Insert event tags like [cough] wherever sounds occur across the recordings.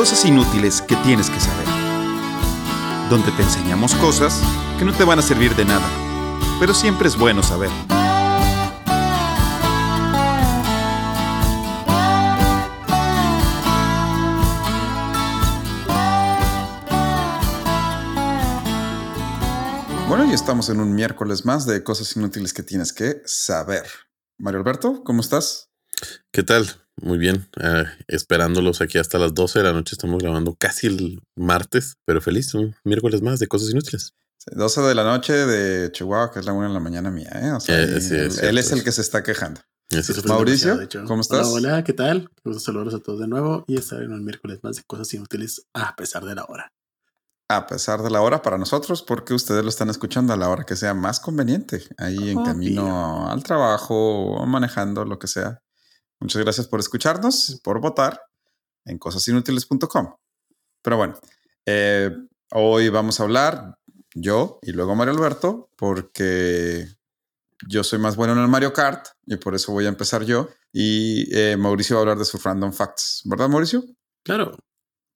Cosas inútiles que tienes que saber. Donde te enseñamos cosas que no te van a servir de nada, pero siempre es bueno saber. Bueno, y estamos en un miércoles más de cosas inútiles que tienes que saber. Mario Alberto, ¿cómo estás? ¿Qué tal? Muy bien. eh, esperándolos aquí hasta las 12 de la noche. Estamos grabando casi el martes, pero feliz. Un miércoles más de cosas inútiles. Sí, 12 de la noche de Chihuahua, que es la 1 de la mañana mía, ¿eh? O sea, Eh, sí, él, es él es cierto, el que se está quejando. Es. Mauricio. ¿cómo estás? Hola, hola, ¿qué tal? Qué gusto saludarlos a todos de nuevo y estar en un miércoles más de cosas inútiles a pesar de la hora. A pesar de la hora para nosotros, porque ustedes lo están escuchando a la hora que sea más conveniente, ahí en camino al trabajo o manejando, lo que sea. Muchas gracias por escucharnos, por votar en cosasinútiles.com. Pero bueno, eh, hoy vamos a hablar yo y luego Mario Alberto, porque yo soy más bueno en el Mario Kart y por eso voy a empezar yo. Y eh, Mauricio va a hablar de sus random facts, ¿verdad, Mauricio? Claro,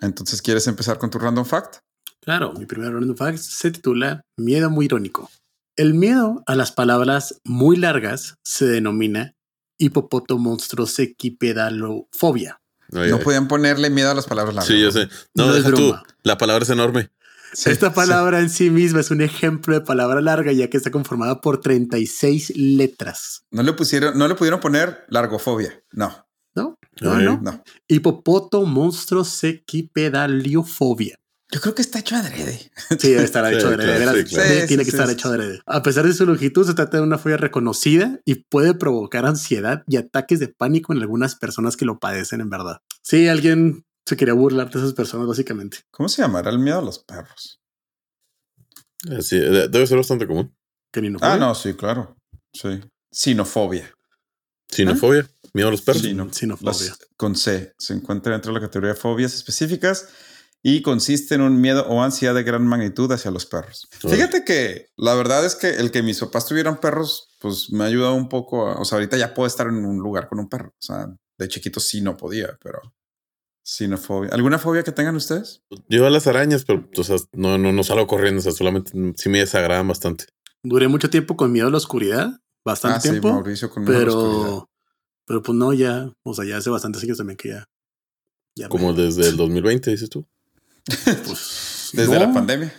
Entonces, ¿quieres empezar con tu random fact? claro. Mi primer random fact se titula Miedo muy irónico. El miedo a las palabras muy largas se denomina hipopotomonstruosequipedalofobia. Ay, No ay. podían ponerle miedo a las palabras largas. Sí, yo sé. No, No es deja tú. La palabra es enorme. Sí, Esta sí. palabra en sí misma es un ejemplo de palabra larga ya que está conformada por 36 letras. No le pusieron, no le pudieron poner largofobia. No, ¿No? No, no. no. Hipopotomonstruosequipedaliofobia. Yo creo que está hecho adrede. [laughs] Sí, debe estar Sí, hecho adrede. claro, sí, claro. tiene Sí, tiene sí, que estar sí, hecho adrede. A pesar de su longitud, se trata de una fobia reconocida y puede provocar ansiedad y ataques de pánico en algunas personas que lo padecen en verdad. Sí, alguien se quería burlar de esas personas, básicamente. ¿Cómo se llamará el miedo a los perros? Sí, de- debe ser bastante común. Ah, no, sí, claro. Sí. Sinofobia. Sinofobia. Miedo a los perros. Sinofobia. Las- con C. Se encuentra dentro de la categoría de fobias específicas y consiste en un miedo o ansiedad de gran magnitud hacia los perros. Fíjate que la verdad es que el que mis papás tuvieran perros, pues me ha ayudado un poco. a- o sea, ahorita ya puedo estar en un lugar con un perro. O sea, de chiquito sí no podía, pero sinofobia. ¿Alguna fobia que tengan ustedes? Yo a las arañas, pero o sea, no, no, no salgo corriendo. O sea, solamente sí me desagradan bastante. Duré mucho tiempo con miedo a la oscuridad, bastante ah, sí, Mauricio con miedo a la oscuridad. pero, pero pues no, ya, o sea, ya hace bastantes años también que ya. ya Como me- desde el 2020, dices tú. [laughs] pues, [laughs] Desde no. la pandemia.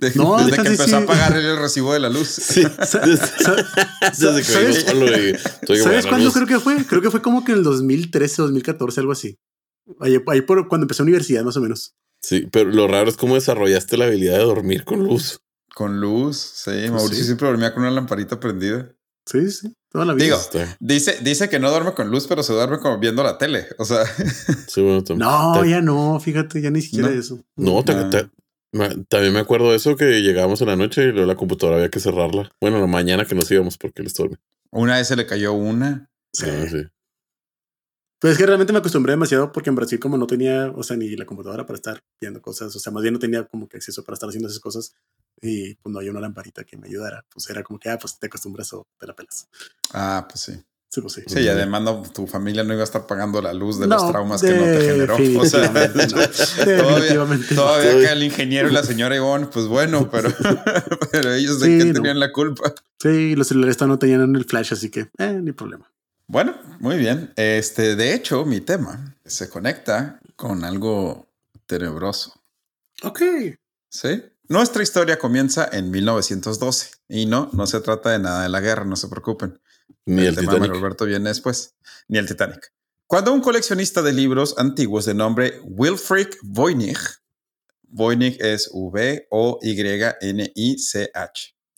De- No, desde que empezó sí. a pagar el recibo de la luz. [laughs] Sí. Desde que ¿Sabes? solo y estoy ¿Sabes cuándo creo que fue? Creo que fue como que en el 2013, 2014, algo así. Ahí, ahí por cuando empecé universidad, más o menos. Sí, pero lo raro es cómo desarrollaste la habilidad de dormir con luz. Con luz, sí. Mauricio sí. siempre dormía con una lamparita prendida. Sí, sí, toda la vida. Digo, Está- Dice, dice que no duerme con luz, pero se duerme como viendo la tele. O sea, Sí, bueno, no, ya no, fíjate, ya ni siquiera No. eso. No, también me acuerdo de eso que llegábamos en la noche y luego la computadora había que cerrarla. Bueno, la mañana que nos íbamos porque él dormía. una vez se le cayó una. Sí. Ah, sí. Pero es que realmente me acostumbré demasiado porque en Brasil como no tenía, o sea, ni la computadora para estar viendo cosas, o sea, más bien no tenía como que acceso para estar haciendo esas cosas y pues no había una lamparita que me ayudara. Pues era como que, ah, pues te acostumbras o te la pelas. Ah, pues sí. Sí, pues sí. Sí, y además no, tu familia no iba a estar pagando la luz de No, los traumas que no te generó. [laughs] O sea, [laughs] no. todavía, todavía que el ingeniero y la señora Ivonne, pues bueno, [laughs] pero, pero ellos de Sí, que tenían la culpa. Sí, los celulares no tenían el flash, así que, eh, ni problema. Bueno, muy bien. Este, de hecho, mi tema se conecta con algo tenebroso. Ok. Sí. Nuestra historia comienza en 1912 y no, no se trata de nada de la guerra, no se preocupen. Ni el tema de Titanic. Roberto viene después, ni el Titanic. Cuando un coleccionista de libros antiguos de nombre Wilfrid Voynich, Voynich es V-O-Y-N-I-C-H,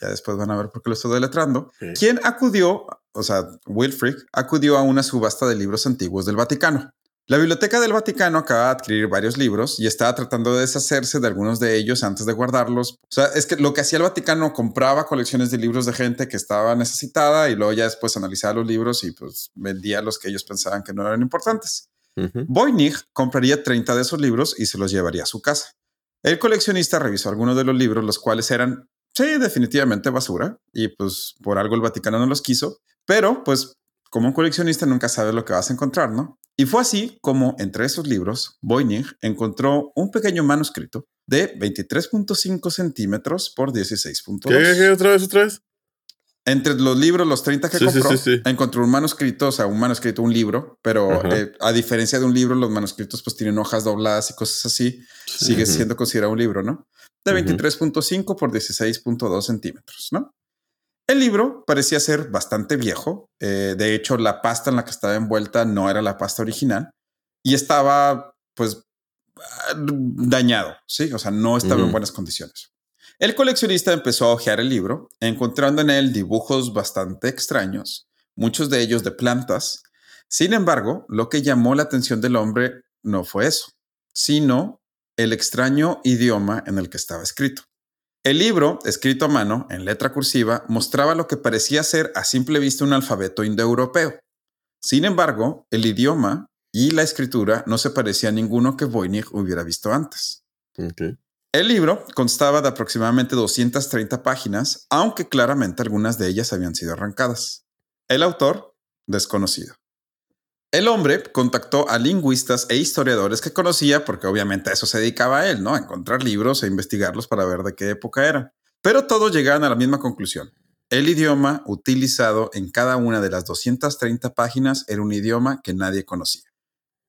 ya después van a ver por qué lo estoy deletrando, quien acudió, o sea, Wilfrid acudió a una subasta de libros antiguos del Vaticano. La Biblioteca del Vaticano acaba de adquirir varios libros y estaba tratando de deshacerse de algunos de ellos antes de guardarlos. O sea, es que lo que hacía el Vaticano compraba colecciones de libros de gente que estaba necesitada y luego ya después analizaba los libros y pues vendía los que ellos pensaban que no eran importantes. Voynich compraría 30 de esos libros y se los llevaría a su casa. El coleccionista revisó algunos de los libros, los cuales eran, sí, definitivamente basura, y pues por algo el Vaticano no los quiso, pero pues como un coleccionista nunca sabes lo que vas a encontrar, ¿no? Y fue así como entre esos libros, Voynich encontró un pequeño manuscrito de 23.5 centímetros por 16.2. ¿Qué, ¿Qué, otra vez, otra vez? Entre los libros, los 30 que Sí, compró, sí, sí. encontró un manuscrito, o sea, un manuscrito, un libro, pero eh, a diferencia de un libro, los manuscritos pues tienen hojas dobladas y cosas así. Sigue siendo considerado un libro, ¿no? De Ujú. 23.5 por 16.2 centímetros, ¿no? El libro parecía ser bastante viejo. eh, de hecho, la pasta en la que estaba envuelta no era la pasta original y estaba, pues, ah, dañado, ¿sí? O sea, no estaba en buenas condiciones. El coleccionista empezó a hojear el libro, encontrando en él dibujos bastante extraños, muchos de ellos de plantas. Sin embargo, lo que llamó la atención del hombre no fue eso, sino el extraño idioma en el que estaba escrito. El libro, escrito a mano, en letra cursiva, mostraba lo que parecía ser a simple vista un alfabeto indoeuropeo. Sin embargo, el idioma y la escritura no se parecía a ninguno que Voynich hubiera visto antes. El libro constaba de aproximadamente 230 páginas, aunque claramente algunas de ellas habían sido arrancadas. El autor, desconocido. El hombre contactó a lingüistas e historiadores que conocía, porque obviamente a eso se dedicaba él, ¿no? A encontrar libros e investigarlos para ver de qué época eran. Pero todos llegaron a la misma conclusión. El idioma utilizado en cada una de las 230 páginas era un idioma que nadie conocía.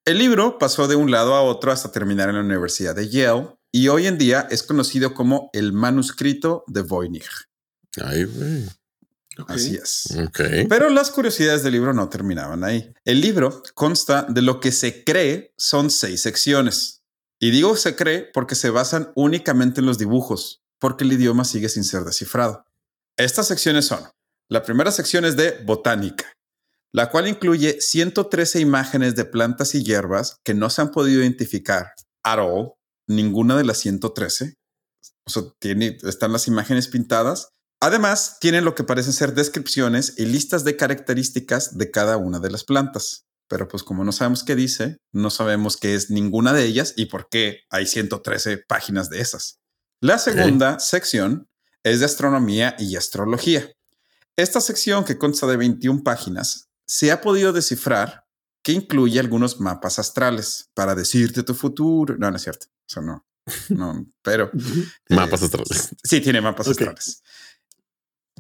El libro pasó de un lado a otro hasta terminar en la Universidad de Yale y hoy en día es conocido como el manuscrito de Voynich. Ay, güey. Así es. Pero las curiosidades del libro no terminaban ahí. El libro consta de lo que se cree son seis secciones. Y digo se cree porque se basan únicamente en los dibujos, porque el idioma sigue sin ser descifrado. Estas secciones son, la primera sección es de botánica, la cual incluye 113 imágenes de plantas y hierbas que no se han podido identificar at all, ninguna de las 113. O sea, tiene, están las imágenes pintadas. Además, tienen lo que parecen ser descripciones y listas de características de cada una de las plantas. Pero pues como no sabemos qué dice, no sabemos qué es ninguna de ellas y por qué hay 113 páginas de esas. La segunda sección es de astronomía y astrología. Esta sección, que consta de 21 páginas, se ha podido descifrar que incluye algunos mapas astrales para decirte tu futuro. No, no es cierto. Eso no. No, pero. [laughs] Mapas astrales. Sí, tiene mapas astrales.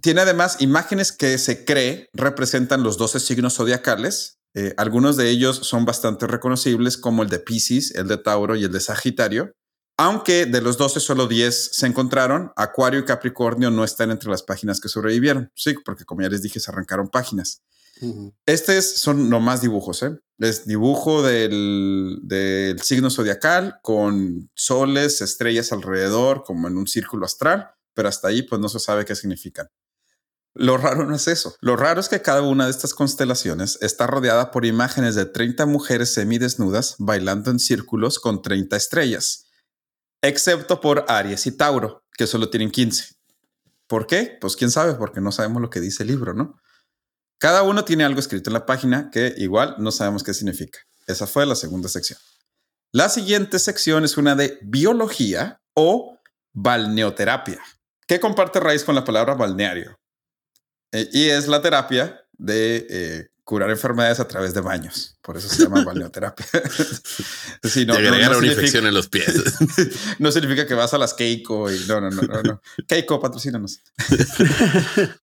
Tiene además imágenes que se cree representan los 12 signos zodiacales. Eh, algunos de ellos son bastante reconocibles, como el de Pisces, el de Tauro y el de Sagitario. Aunque de los 12 solo 10 se encontraron, Acuario y Capricornio no están entre las páginas que sobrevivieron. Sí, porque como ya les dije, se arrancaron páginas. Estos son nomás dibujos, ¿eh? Es dibujo del, del signo zodiacal con soles, estrellas alrededor, como en un círculo astral, pero hasta ahí pues no se sabe qué significan. Lo raro no es eso. Lo raro es que cada una de estas constelaciones está rodeada por imágenes de 30 mujeres semidesnudas bailando en círculos con 30 estrellas, excepto por Aries y Tauro, que solo tienen 15. ¿Por qué? Pues quién sabe, porque no sabemos lo que dice el libro, ¿no? Cada uno tiene algo escrito en la página que igual no sabemos qué significa. Esa fue la segunda sección. La siguiente sección es una de biología o balneoterapia, que comparte raíz con la palabra balneario. Eh, y es la terapia de eh, curar enfermedades a través de baños. Por eso se llama [laughs] balneoterapia. [laughs] Sí, no, agregar no una significa- infección en los pies. [laughs] no significa que vas a las Keiko y no, no, no, no, no. Keiko, patrocínanos.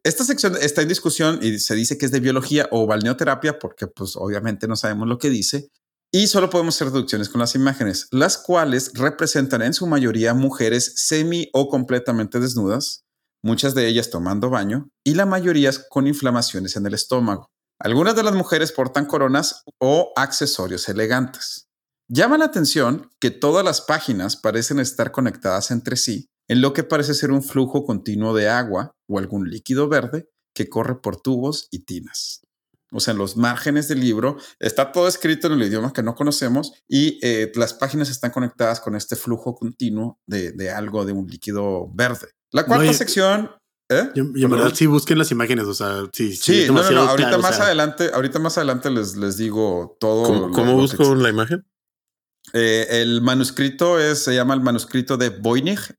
Esta sección está en discusión y se dice que es de biología o balneoterapia porque pues obviamente no sabemos lo que dice y solo podemos hacer deducciones con las imágenes, las cuales representan en su mayoría mujeres semi o completamente desnudas, muchas de ellas tomando baño y la mayoría con inflamaciones en el estómago. Algunas de las mujeres portan coronas o accesorios elegantes. Llama la atención que todas las páginas parecen estar conectadas entre sí en lo que parece ser un flujo continuo de agua o algún líquido verde que corre por tubos y tinas. O sea, en los márgenes del libro está todo escrito en el idioma que no conocemos y eh, las páginas están conectadas con este flujo continuo de, de algo, de un líquido verde. La cuarta sección... ¿eh? Y, y en verdad sí busquen las imágenes, o sea, sí, Sí, es no, no, no. Ahorita claro, o más sea, adelante, ahorita más adelante les, les digo todo. ¿Cómo, lo- cómo lo busco la imagen? Eh, el manuscrito es, se llama el manuscrito de Voynich,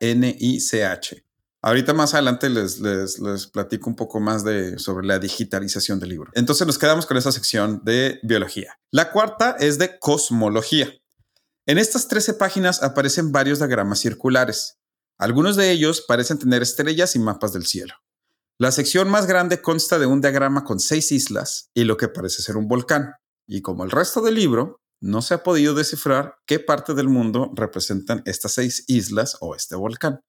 V-O-Y-N-I-C-H. Ahorita más adelante les, les, les, platico un poco más de, sobre la digitalización del libro. Entonces nos quedamos con esa sección de biología. La cuarta es de cosmología. En estas 13 páginas aparecen varios diagramas circulares. Algunos de ellos parecen tener estrellas y mapas del cielo. La sección más grande consta de un diagrama con seis islas y lo que parece ser un volcán. Y como el resto del libro, no se ha podido descifrar qué parte del mundo representan estas seis islas o este volcán.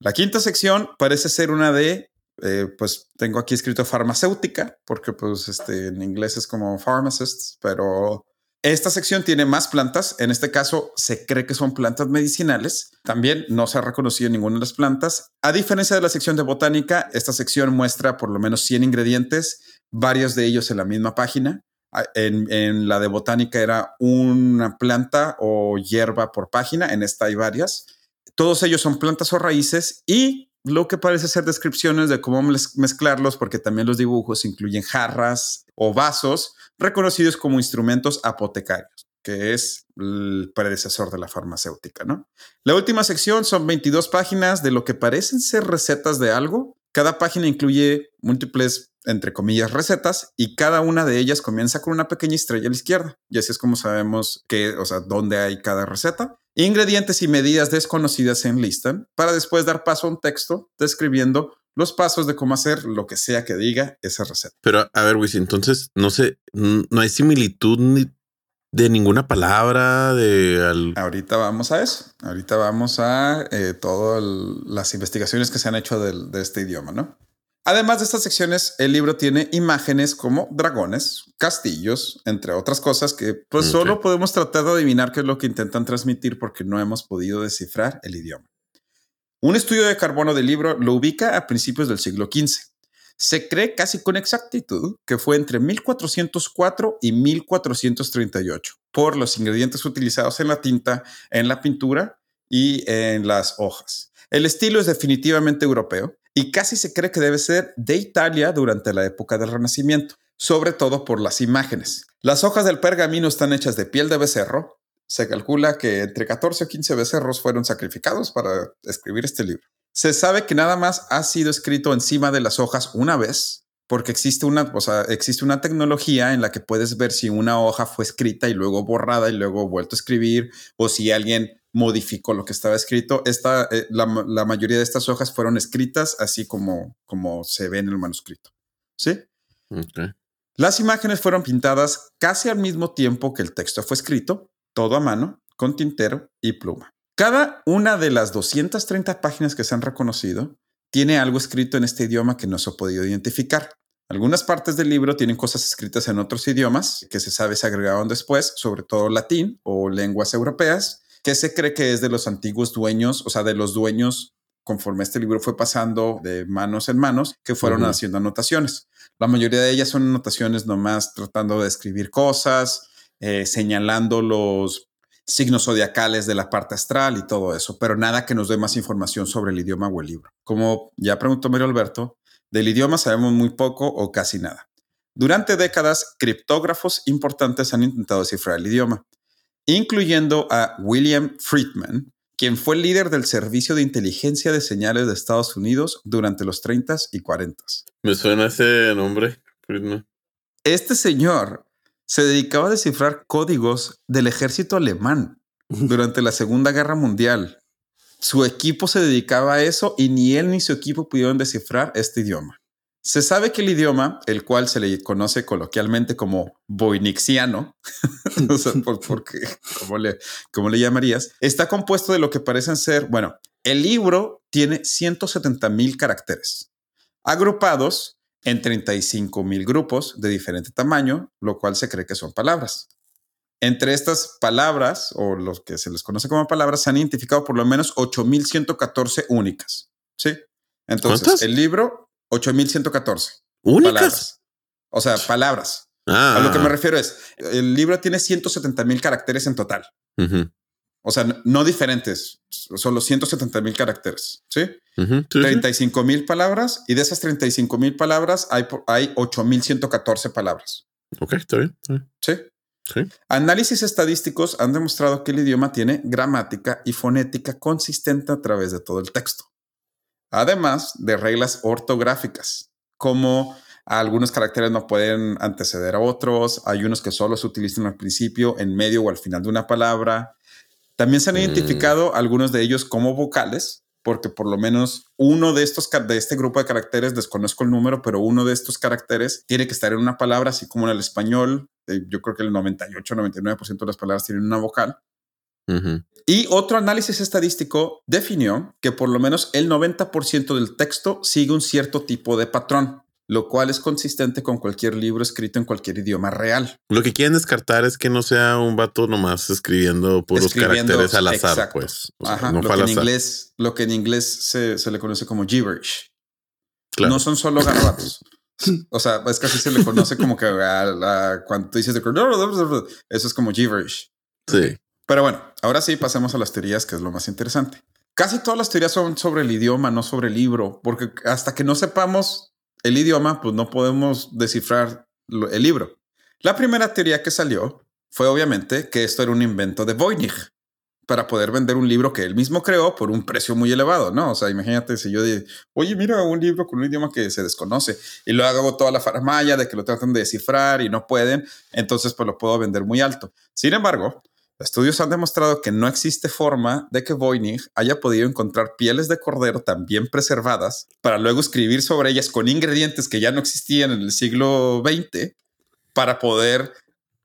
La quinta sección parece ser una de, eh, pues tengo aquí escrito farmacéutica, porque pues este, en inglés es como pharmacists, pero esta sección tiene más plantas. En este caso se cree que son plantas medicinales. También no se ha reconocido ninguna de las plantas. A diferencia de la sección de botánica, esta sección muestra por lo menos 100 ingredientes, varios de ellos en la misma página. Ah, en, en, la de botánica era una planta o hierba por página, en esta hay varias. Todos ellos son plantas o raíces y lo que parece ser descripciones de cómo mezclarlos, porque también los dibujos incluyen jarras o vasos reconocidos como instrumentos apotecarios, que es el predecesor de la farmacéutica, ¿no? La última sección son 22 páginas de lo que parecen ser recetas de algo. Cada página incluye múltiples entre comillas, recetas y cada una de ellas comienza con una pequeña estrella a la izquierda. Y así es como sabemos que, o sea, dónde hay cada receta. Ingredientes y medidas desconocidas se enlistan para después dar paso a un texto describiendo los pasos de cómo hacer lo que sea que diga esa receta. Pero a ver, Wiz, entonces no sé, no hay similitud ni de ninguna palabra de ahorita vamos a eso ahorita vamos a eh, todas las investigaciones que se han hecho de este idioma no Además de estas secciones, el libro tiene imágenes como dragones, castillos, entre otras cosas que pues solo podemos tratar de adivinar qué es lo que intentan transmitir porque no hemos podido descifrar el idioma. Un estudio de carbono del libro lo ubica a principios del siglo XV. Se cree casi con exactitud que fue entre 1404 y 1438 por los ingredientes utilizados en la tinta, en la pintura y en las hojas. El estilo es definitivamente europeo y casi se cree que debe ser de Italia durante la época del Renacimiento, sobre todo por las imágenes. Las hojas del pergamino están hechas de piel de becerro. Se calcula que entre 14 o 15 becerros fueron sacrificados para escribir este libro. Se sabe que nada más ha sido escrito encima de las hojas una vez, porque existe una, o sea, existe una tecnología en la que puedes ver si una hoja fue escrita y luego borrada y luego vuelto a escribir, o si alguien modificó lo que estaba escrito. Esta, eh, la, mayoría de estas hojas fueron escritas así como, como se ve en el manuscrito. ¿Sí? Las imágenes fueron pintadas casi al mismo tiempo que el texto fue escrito, todo a mano, con tintero y pluma. Cada una de las 230 páginas que se han reconocido tiene algo escrito en este idioma que no se ha podido identificar. Algunas partes del libro tienen cosas escritas en otros idiomas que se sabe se agregaron después, sobre todo latín o lenguas europeas, que se cree que es de los antiguos dueños, o sea, de los dueños conforme este libro fue pasando de manos en manos, que fueron haciendo anotaciones. La mayoría de ellas son anotaciones nomás tratando de escribir cosas, eh, señalando los signos zodiacales de la parte astral y todo eso, pero nada que nos dé más información sobre el idioma o el libro. Como ya preguntó Mario Alberto, del idioma sabemos muy poco o casi nada. Durante décadas, criptógrafos importantes han intentado descifrar el idioma incluyendo a William Friedman, quien fue el líder del Servicio de Inteligencia de Señales de Estados Unidos durante los 30 y 40. Me suena ese nombre, Friedman. Este señor se dedicaba a descifrar códigos del ejército alemán [laughs] durante la Segunda Guerra Mundial. Su equipo se dedicaba a eso y ni él ni su equipo pudieron descifrar este idioma. Se sabe que el idioma, el cual se le conoce coloquialmente como boinixiano, [laughs] no sé por, qué, ¿cómo le, ¿cómo le llamarías? Está compuesto de lo que parecen ser, bueno, el libro tiene 170 mil caracteres, agrupados en 35 mil grupos de diferente tamaño, lo cual se cree que son palabras. Entre estas palabras, o los que se les conoce como palabras, se han identificado por lo menos 8.114 únicas. ¿Sí? Entonces, el libro 8114. ¿Únicas? Palabras. O sea, palabras. A lo que me ah. refiero es, el libro tiene 170 mil caracteres en total. O sea, no diferentes, solo 170 mil caracteres. ¿sí? 35 mil palabras y de esas 35 mil palabras hay, hay 8114 palabras. Ok, está bien. Sí. Sí. Análisis estadísticos han demostrado que el idioma tiene gramática y fonética consistente a través de todo el texto. Además de reglas ortográficas, como algunos caracteres no pueden anteceder a otros, hay unos que solo se utilizan al principio, en medio o al final de una palabra. También se han Mm. identificado algunos de ellos como vocales, porque por lo menos uno de estos de este grupo de caracteres, desconozco el número, pero uno de estos caracteres tiene que estar en una palabra, así como en el español. eh, yo creo que el 98-99% de las palabras tienen una vocal. Y otro análisis estadístico definió que por lo menos el 90% del texto sigue un cierto tipo de patrón, lo cual es consistente con cualquier libro escrito en cualquier idioma real. Lo que quieren descartar es que no sea un vato nomás escribiendo puros Escribiendo, caracteres al azar, exacto. pues. O sea, Ajá, no lo, que en inglés, lo que en inglés se, se le conoce como gibberish. Claro. No son solo garabatos. [laughs] o sea, es que así se le conoce como que a la- cuando dices de eso es como gibberish. Sí. Pero bueno, ahora sí pasemos a las teorías, que es lo más interesante. Casi todas las teorías son sobre el idioma, no sobre el libro, porque hasta que no sepamos el idioma, pues no podemos descifrar lo- el libro. La primera teoría que salió fue obviamente que esto era un invento de Voynich para poder vender un libro que él mismo creó por un precio muy elevado, ¿no? O sea, imagínate si yo digo, oye, mira un libro con un idioma que se desconoce y luego hago toda la faramaya de que lo tratan de descifrar y no pueden, entonces pues lo puedo vender muy alto. Sin embargo, estudios han demostrado que no existe forma de que Voynich haya podido encontrar pieles de cordero tan bien preservadas para luego escribir sobre ellas con ingredientes que ya no existían en el siglo XX para poder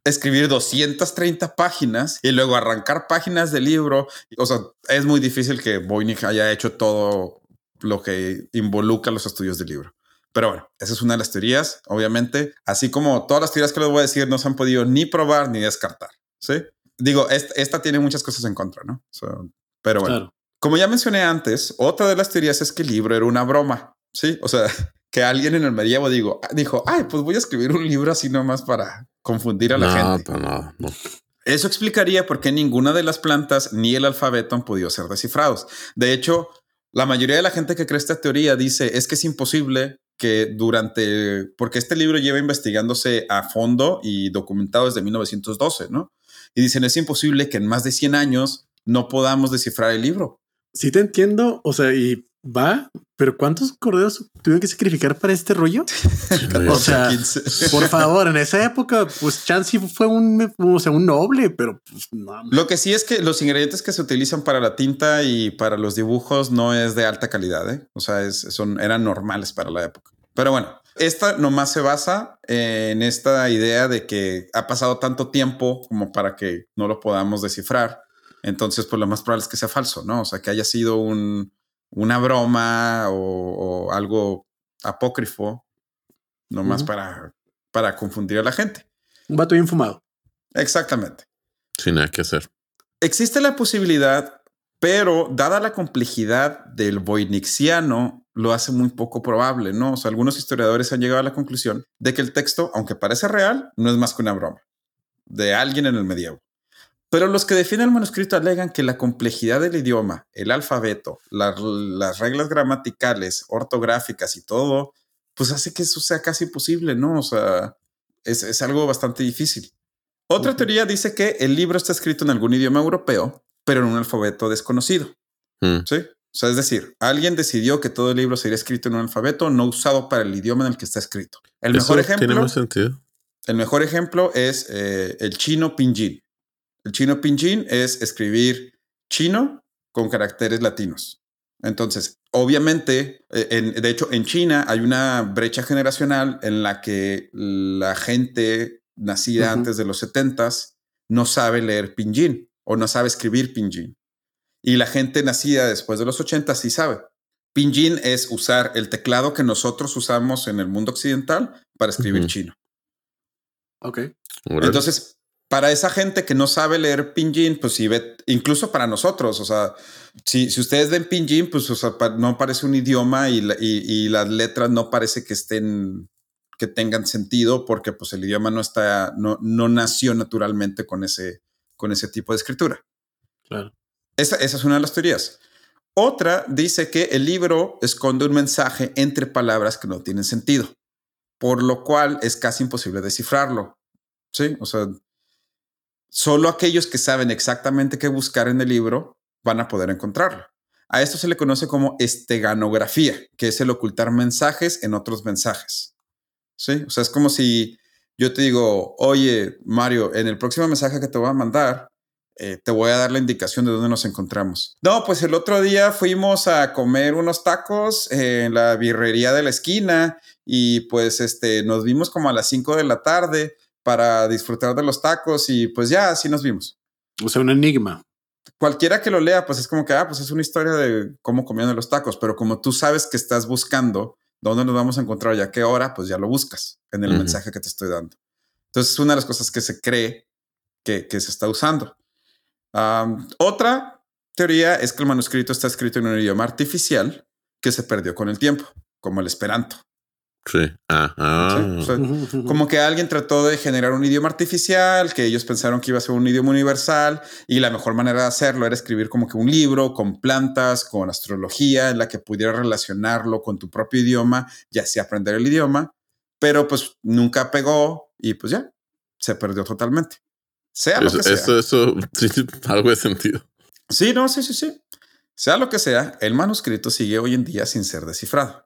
escribir 230 páginas y luego arrancar páginas del libro. O sea, es muy difícil que Voynich haya hecho todo lo que involucra los estudios del libro. Pero bueno, esa es una de las teorías, obviamente. Así como todas las teorías que les voy a decir no se han podido ni probar ni descartar. Sí. Digo, esta, esta tiene muchas cosas en contra, ¿no? So, pero bueno, Claro. como ya mencioné antes, otra de las teorías es que el libro era una broma. Sí. O sea, [laughs] que alguien en el medievo digo, dijo, ay, pues voy a escribir un libro así nomás para confundir a la no, gente. pero no, no. Eso explicaría por qué ninguna de las plantas ni el alfabeto han podido ser descifrados. De hecho, la mayoría de la gente que cree esta teoría dice es que es imposible que durante, porque este libro lleva investigándose a fondo y documentado desde 1912, ¿no? Y dicen es imposible que en más de 100 años no podamos descifrar el libro. Sí te entiendo, o sea, y va, pero ¿cuántos corderos tuvieron que sacrificar para este rollo? [laughs] O sea, [laughs] 15. Por favor, en esa época, pues Chansey fue un, o sea, un noble, pero pues no. Lo que sí es que los ingredientes que se utilizan para la tinta y para los dibujos no es de alta calidad, ¿eh? O sea, es- son, eran normales para la época. Pero bueno, esta nomás se basa en esta idea de que ha pasado tanto tiempo como para que no lo podamos descifrar. Entonces, pues lo más probable es que sea falso, ¿no? O sea, que haya sido un, una broma o, o algo apócrifo, nomás para, para confundir a la gente. Un vato bien fumado. Exactamente. Sin nada que hacer. Existe la posibilidad, pero dada la complejidad del voynixiano, lo hace muy poco probable, ¿no? O sea, algunos historiadores han llegado a la conclusión de que el texto, aunque parece real, no es más que una broma de alguien en el medievo. Pero los que defienden el manuscrito alegan que la complejidad del idioma, el alfabeto, la- las reglas gramaticales, ortográficas y todo, pues hace que eso sea casi imposible, ¿no? O sea, es, es algo bastante difícil. Otra teoría dice que el libro está escrito en algún idioma europeo, pero en un alfabeto desconocido. Mm. ¿Sí? O sea, es decir, alguien decidió que todo el libro sería escrito en un alfabeto no usado para el idioma en el que está escrito. El Eso mejor tiene ejemplo, más sentido. el mejor ejemplo es eh, el chino pinyin. El chino pinyin es escribir chino con caracteres latinos. Entonces, obviamente, eh, en- de hecho, en China hay una brecha generacional en la que la gente nacida antes de los 70s no sabe leer pinyin o no sabe escribir pinyin. Y la gente nacida después de los 80 sí sabe. Pinyin es usar el teclado que nosotros usamos en el mundo occidental para escribir chino. Ok. Entonces, para esa gente que no sabe leer pinyin, pues si ve, incluso para nosotros, o sea, si, si ustedes ven pinyin, pues o sea, pa- no parece un idioma y, la- y- y las letras no parece que estén, que tengan sentido porque pues el idioma no está, no, no nació naturalmente con ese, con ese tipo de escritura. Claro. Esa, esa es una de las teorías. Otra dice que el libro esconde un mensaje entre palabras que no tienen sentido, por lo cual es casi imposible descifrarlo. Sí, o sea, solo aquellos que saben exactamente qué buscar en el libro van a poder encontrarlo. A esto se le conoce como esteganografía, que es el ocultar mensajes en otros mensajes. Sí, o sea, es como si yo te digo, oye, Mario, en el próximo mensaje que te voy a mandar, eh, te voy a dar la indicación de dónde nos encontramos. No, pues el otro día fuimos a comer unos tacos en la birrería de la esquina y pues este, nos vimos como a las 5 de la tarde para disfrutar de los tacos y pues ya, así nos vimos. O sea, un enigma. Cualquiera que lo lea, pues es como que, ah, pues es una historia de cómo comían los tacos, pero como tú sabes que estás buscando dónde nos vamos a encontrar y a qué hora, pues ya lo buscas en el mensaje que te estoy dando. Entonces es una de las cosas que se cree que, se está usando. Otra teoría es que el manuscrito está escrito en un idioma artificial que se perdió con el tiempo, como el esperanto. Sí. como que alguien trató de generar un idioma artificial, que ellos pensaron que iba a ser un idioma universal y la mejor manera de hacerlo era escribir como que un libro con plantas, con astrología, en la que pudiera relacionarlo con tu propio idioma y así aprender el idioma, pero pues nunca pegó y pues ya, se perdió totalmente. Sea lo que sea. Eso, eso, [laughs] algo de sentido. Sí, no, sí, sí, sí. Sea lo que sea, el manuscrito sigue hoy en día sin ser descifrado.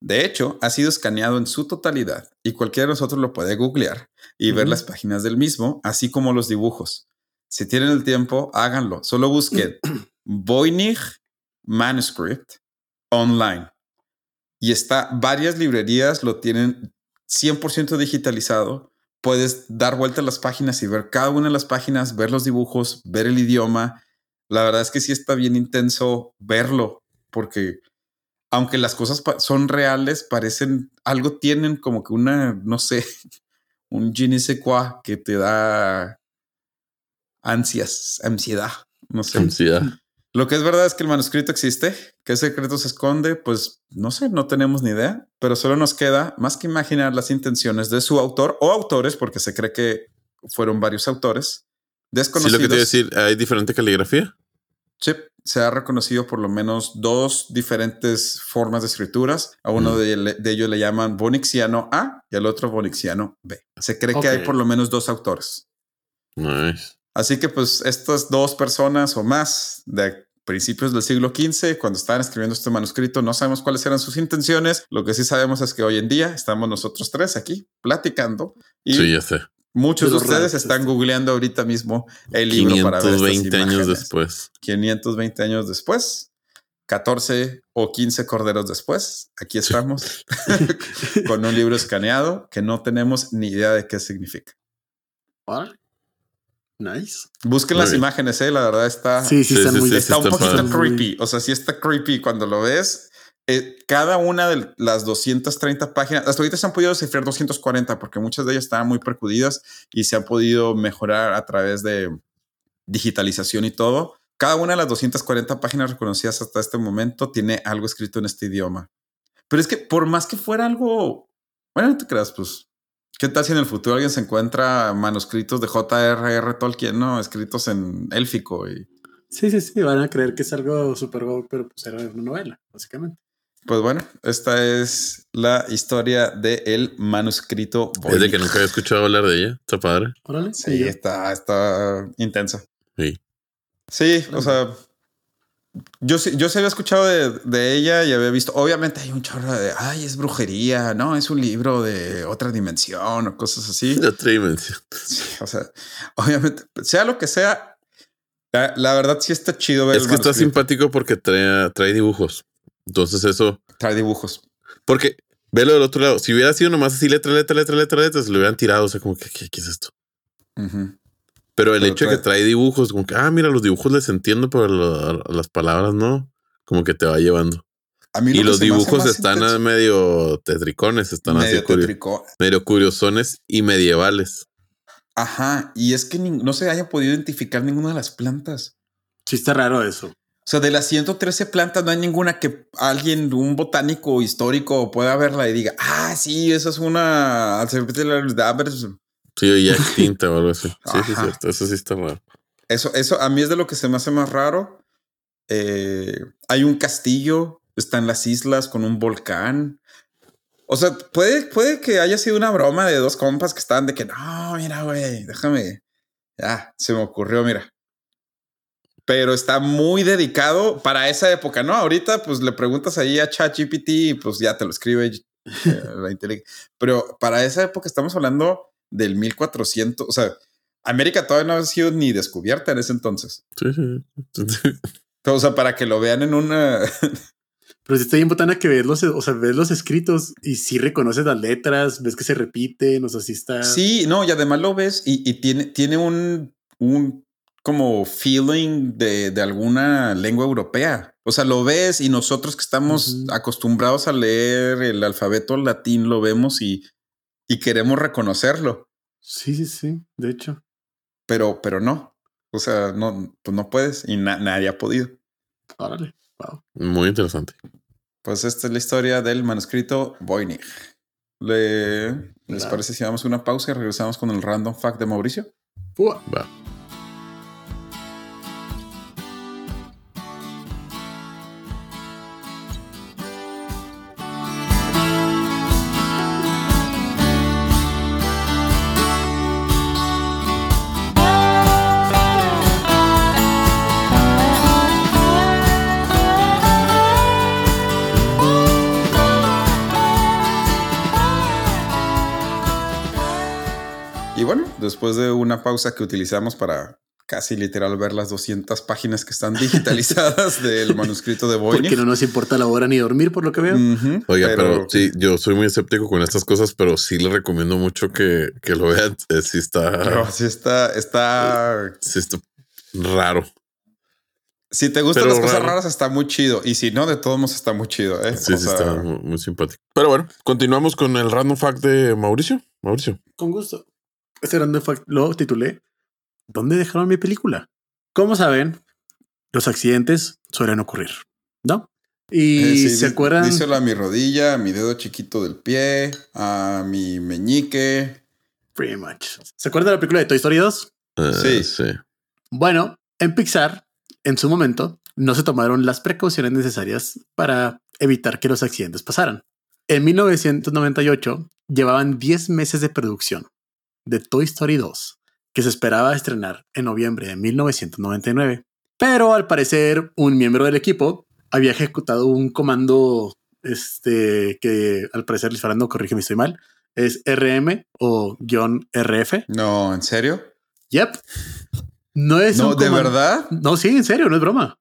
De hecho, ha sido escaneado en su totalidad y cualquiera de nosotros lo puede googlear y ver las páginas del mismo, así como los dibujos. Si tienen el tiempo, háganlo. Solo busquen [clears throat] Voynich Manuscript online. Y está, varias librerías lo tienen 100% digitalizado. Puedes dar vuelta a las páginas y ver cada una de las páginas, ver los dibujos, ver el idioma. La verdad es que sí está bien intenso verlo, porque aunque las cosas son reales, parecen, algo tienen como que una, no sé, [laughs] un je ne que te da ansias, ansiedad, no sé. Ansiedad. Lo que es verdad es que el manuscrito existe. ¿Qué secreto se esconde? Pues no sé, no tenemos ni idea, pero solo nos queda más que imaginar las intenciones de su autor o autores, porque se cree que fueron varios autores desconocidos. Sí, lo que te decir, ¿hay diferente caligrafía? Sí, se ha reconocido por lo menos dos diferentes formas de escrituras. A uno mm. de, ellos le llaman Bonixiano A y al otro Bonixiano B. Se cree que hay por lo menos dos autores. Nice. Así que pues estas dos personas o más de principios del siglo XV, cuando estaban escribiendo este manuscrito, no sabemos cuáles eran sus intenciones. Lo que sí sabemos es que hoy en día estamos nosotros tres aquí platicando. Y sí, ya sé. Muchos de ustedes están googleando ahorita mismo el libro para ver 520 años después. 520 años después. 14 o 15 corderos después, aquí estamos [laughs] con un libro escaneado que no tenemos ni idea de qué significa. Nice. Busquen las imágenes, eh, la verdad está. Sí, sí, está, un poquito creepy. O sea, sí está creepy cuando lo ves. Eh, cada una de las 230 páginas, hasta ahorita se han podido descifrar 240 porque muchas de ellas estaban muy percudidas y se han podido mejorar a través de digitalización y todo. Cada una de las 240 páginas reconocidas hasta este momento tiene algo escrito en este idioma. Pero es que por más que fuera algo, bueno, no te creas, pues ¿Qué tal si en el futuro alguien se encuentra manuscritos de J.R.R. Tolkien, ¿no? Escritos en élfico y... Sí, sí, sí, van a creer que es algo super go, pero pues era una novela, básicamente. Pues bueno, esta es la historia del el manuscrito. Es de que nunca había escuchado hablar de ella. Está padre. Sí, está, está intensa. Sí. Sí, o sea, yo, yo se había escuchado de, ella y había visto, obviamente hay un chorro de, ay, es brujería, no, es un libro de otra dimensión o cosas así. De otra dimensión. o sea, obviamente, sea lo que sea, la, verdad sí está chido ver. Es que está simpático porque trae, trae dibujos. Entonces eso... Trae dibujos. Porque, velo del otro lado, si hubiera sido nomás así letra, letra, letra, letra, letra, se lo hubieran tirado, o sea, como que, ¿qué, es esto? Pero el hecho de que trae dibujos, como que, ah, mira, los dibujos les entiendo, pero las palabras no, como que te va llevando. y los dibujos están medio tetricones, están medio así medio curiosones y medievales. Ajá, y es que no se haya podido identificar ninguna de las plantas. Sí, está raro eso. O sea, de las 113 plantas no hay ninguna que alguien, un botánico histórico pueda verla y diga, ah, sí, esa es una Sí, ya extinta o algo así. Sí, sí, cierto. Eso sí está raro. Eso, eso a mí es de lo que se me hace más raro. Eh, hay un castillo, está en las islas con un volcán. O sea, puede, puede que haya sido una broma de dos compas que estaban de que no, mira, güey, déjame. Ya, se me ocurrió, mira. pero está muy dedicado para esa época, ¿no? Ahorita, pues le preguntas ahí a ChatGPT y pues ya te lo escribe eh, la inteligencia. Pero para esa época estamos hablando del 1400, o sea, América todavía no ha sido ni descubierta en ese entonces. Sí, sí. O sea, para que lo vean en una. [laughs] Pero si está bien botana que ves los, o sea, ves los escritos y sí reconoces las letras, ves que se repiten, o sea, sí está. Sí, no, y además lo ves y, tiene, tiene un, un como feeling de, de, alguna lengua europea. O sea, lo ves y nosotros que estamos acostumbrados a leer el alfabeto latín lo vemos y, y queremos reconocerlo. Sí, sí, sí, de hecho. Pero, pero no. O sea, no, pues no puedes y nadie ha podido. Órale. Wow. Muy interesante. Pues esta es la historia del manuscrito Voynich. ¿Le, ¿Les parece si damos una pausa y regresamos con el random fact de Mauricio? Va. Después de una pausa que utilizamos para casi literal ver las 200 páginas que están digitalizadas [laughs] del manuscrito de Voynich. Porque no nos importa la hora ni dormir, por lo que veo. Oiga, pero, sí, yo soy muy escéptico con estas cosas, pero sí le recomiendo mucho que, lo vean. [laughs] Eh, sí está... sí está... está... Sí está raro. Si te gustan las cosas raras, está muy chido. Y si no, de todos modos está muy chido. ¿eh? Sí, sí, está muy, muy simpático. Pero bueno, continuamos con el random fact de Mauricio. Mauricio. Con gusto. Este grande lo titulé ¿Dónde dejaron mi película? Como saben, los accidentes suelen ocurrir, ¿no? Y eh, se acuerdan. Díselo a mi rodilla, a mi dedo chiquito del pie, a mi meñique. Pretty much. ¿Se acuerdan de la película de Toy Story 2? Eh, sí, sí. Bueno, en Pixar, en su momento, no se tomaron las precauciones necesarias para evitar que los accidentes pasaran. En 1998 llevaban 10 meses de producción de Toy Story 2, que se esperaba estrenar en noviembre de 1999. Pero al parecer un miembro del equipo había ejecutado un comando este, que al parecer les corrige corrígeme si estoy mal, es RM o guion RF. No, ¿en serio? Yep. No es No, ¿de verdad? No, sí, en serio, no es broma.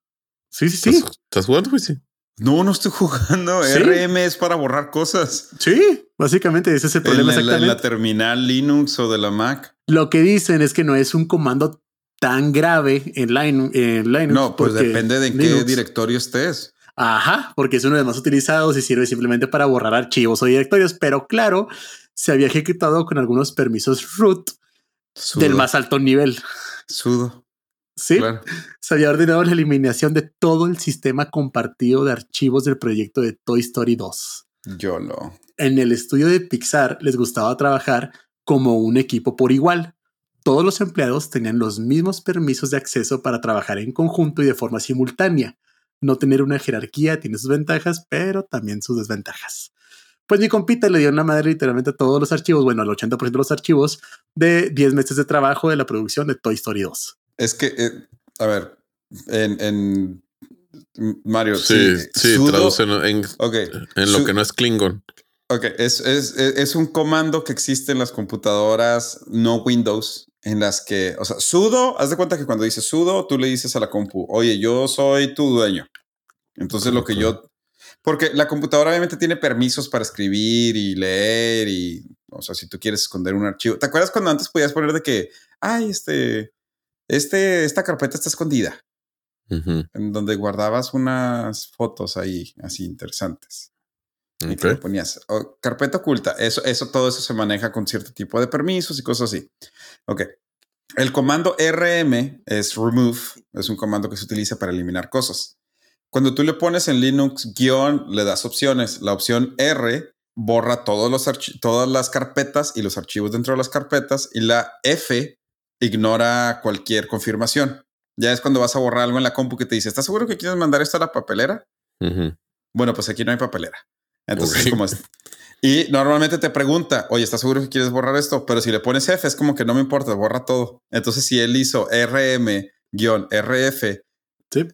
Sí, sí, sí. ¿Estás jugando, sí? No, no estoy jugando. [laughs] RM es para borrar cosas. Sí, básicamente ese es el problema. En la, en la terminal Linux o de la Mac. Lo que dicen es que no es un comando tan grave en, Linux. No, pues depende de en qué directorio estés. Ajá, porque es uno de los más utilizados y sirve simplemente para borrar archivos o directorios, pero claro, se había ejecutado con algunos permisos root del más alto nivel. Sudo. Sí, se había ordenado la eliminación de todo el sistema compartido de archivos del proyecto de Toy Story 2. Yo lo. En el estudio de Pixar les gustaba trabajar como un equipo por igual. Todos los empleados tenían los mismos permisos de acceso para trabajar en conjunto y de forma simultánea. No tener una jerarquía tiene sus ventajas, pero también sus desventajas. Pues mi compita le dio una madre literalmente a todos los archivos, bueno, al 80% de los archivos de 10 meses de trabajo de la producción de Toy Story 2. Es que, eh, a ver, en, en Mario. Sí, sí, traducen en, en lo que no es Klingon. Ok, es, es, es, un comando que existe en las computadoras no Windows, en las que, o sea, sudo, haz de cuenta que cuando dices sudo, tú le dices a la compu, oye, yo soy tu dueño. Entonces lo que yo, porque la computadora obviamente tiene permisos para escribir y leer y, o sea, si tú quieres esconder un archivo. ¿Te acuerdas cuando antes podías poner de que, ay, este, este, esta carpeta está escondida, en donde guardabas unas fotos ahí así interesantes. Y que ponías oh, carpeta oculta. Eso, eso, todo eso se maneja con cierto tipo de permisos y cosas así. Ok. El comando RM es remove, es un comando que se utiliza para eliminar cosas. Cuando tú le pones en Linux guion, le das opciones. La opción R borra todos los todas las carpetas y los archivos dentro de las carpetas y la F ignora cualquier confirmación. Ya es cuando vas a borrar algo en la compu que te dice, ¿estás seguro que quieres mandar esto a la papelera? Bueno, pues aquí no hay papelera. Entonces, como es. Y normalmente te pregunta, oye, ¿estás seguro que quieres borrar esto? Pero si le pones F, es como que no me importa, borra todo. Entonces, si él hizo RM-RF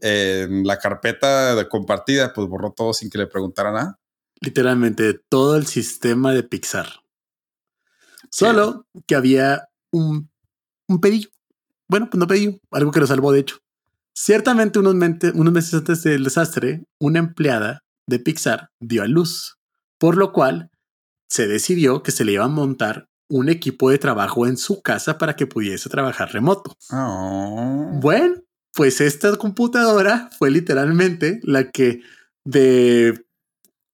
en la carpeta de compartida, pues borró todo sin que le preguntara nada. Literalmente todo el sistema de Pixar. Solo que había un, un pedillo. Bueno, pues no pedillo, algo que lo salvó de hecho. Ciertamente unos, unos meses antes del desastre, una empleada de Pixar dio a luz, por lo cual se decidió que se le iba a montar un equipo de trabajo en su casa para que pudiese trabajar remoto. Oh. Bueno, pues esta computadora fue literalmente la que de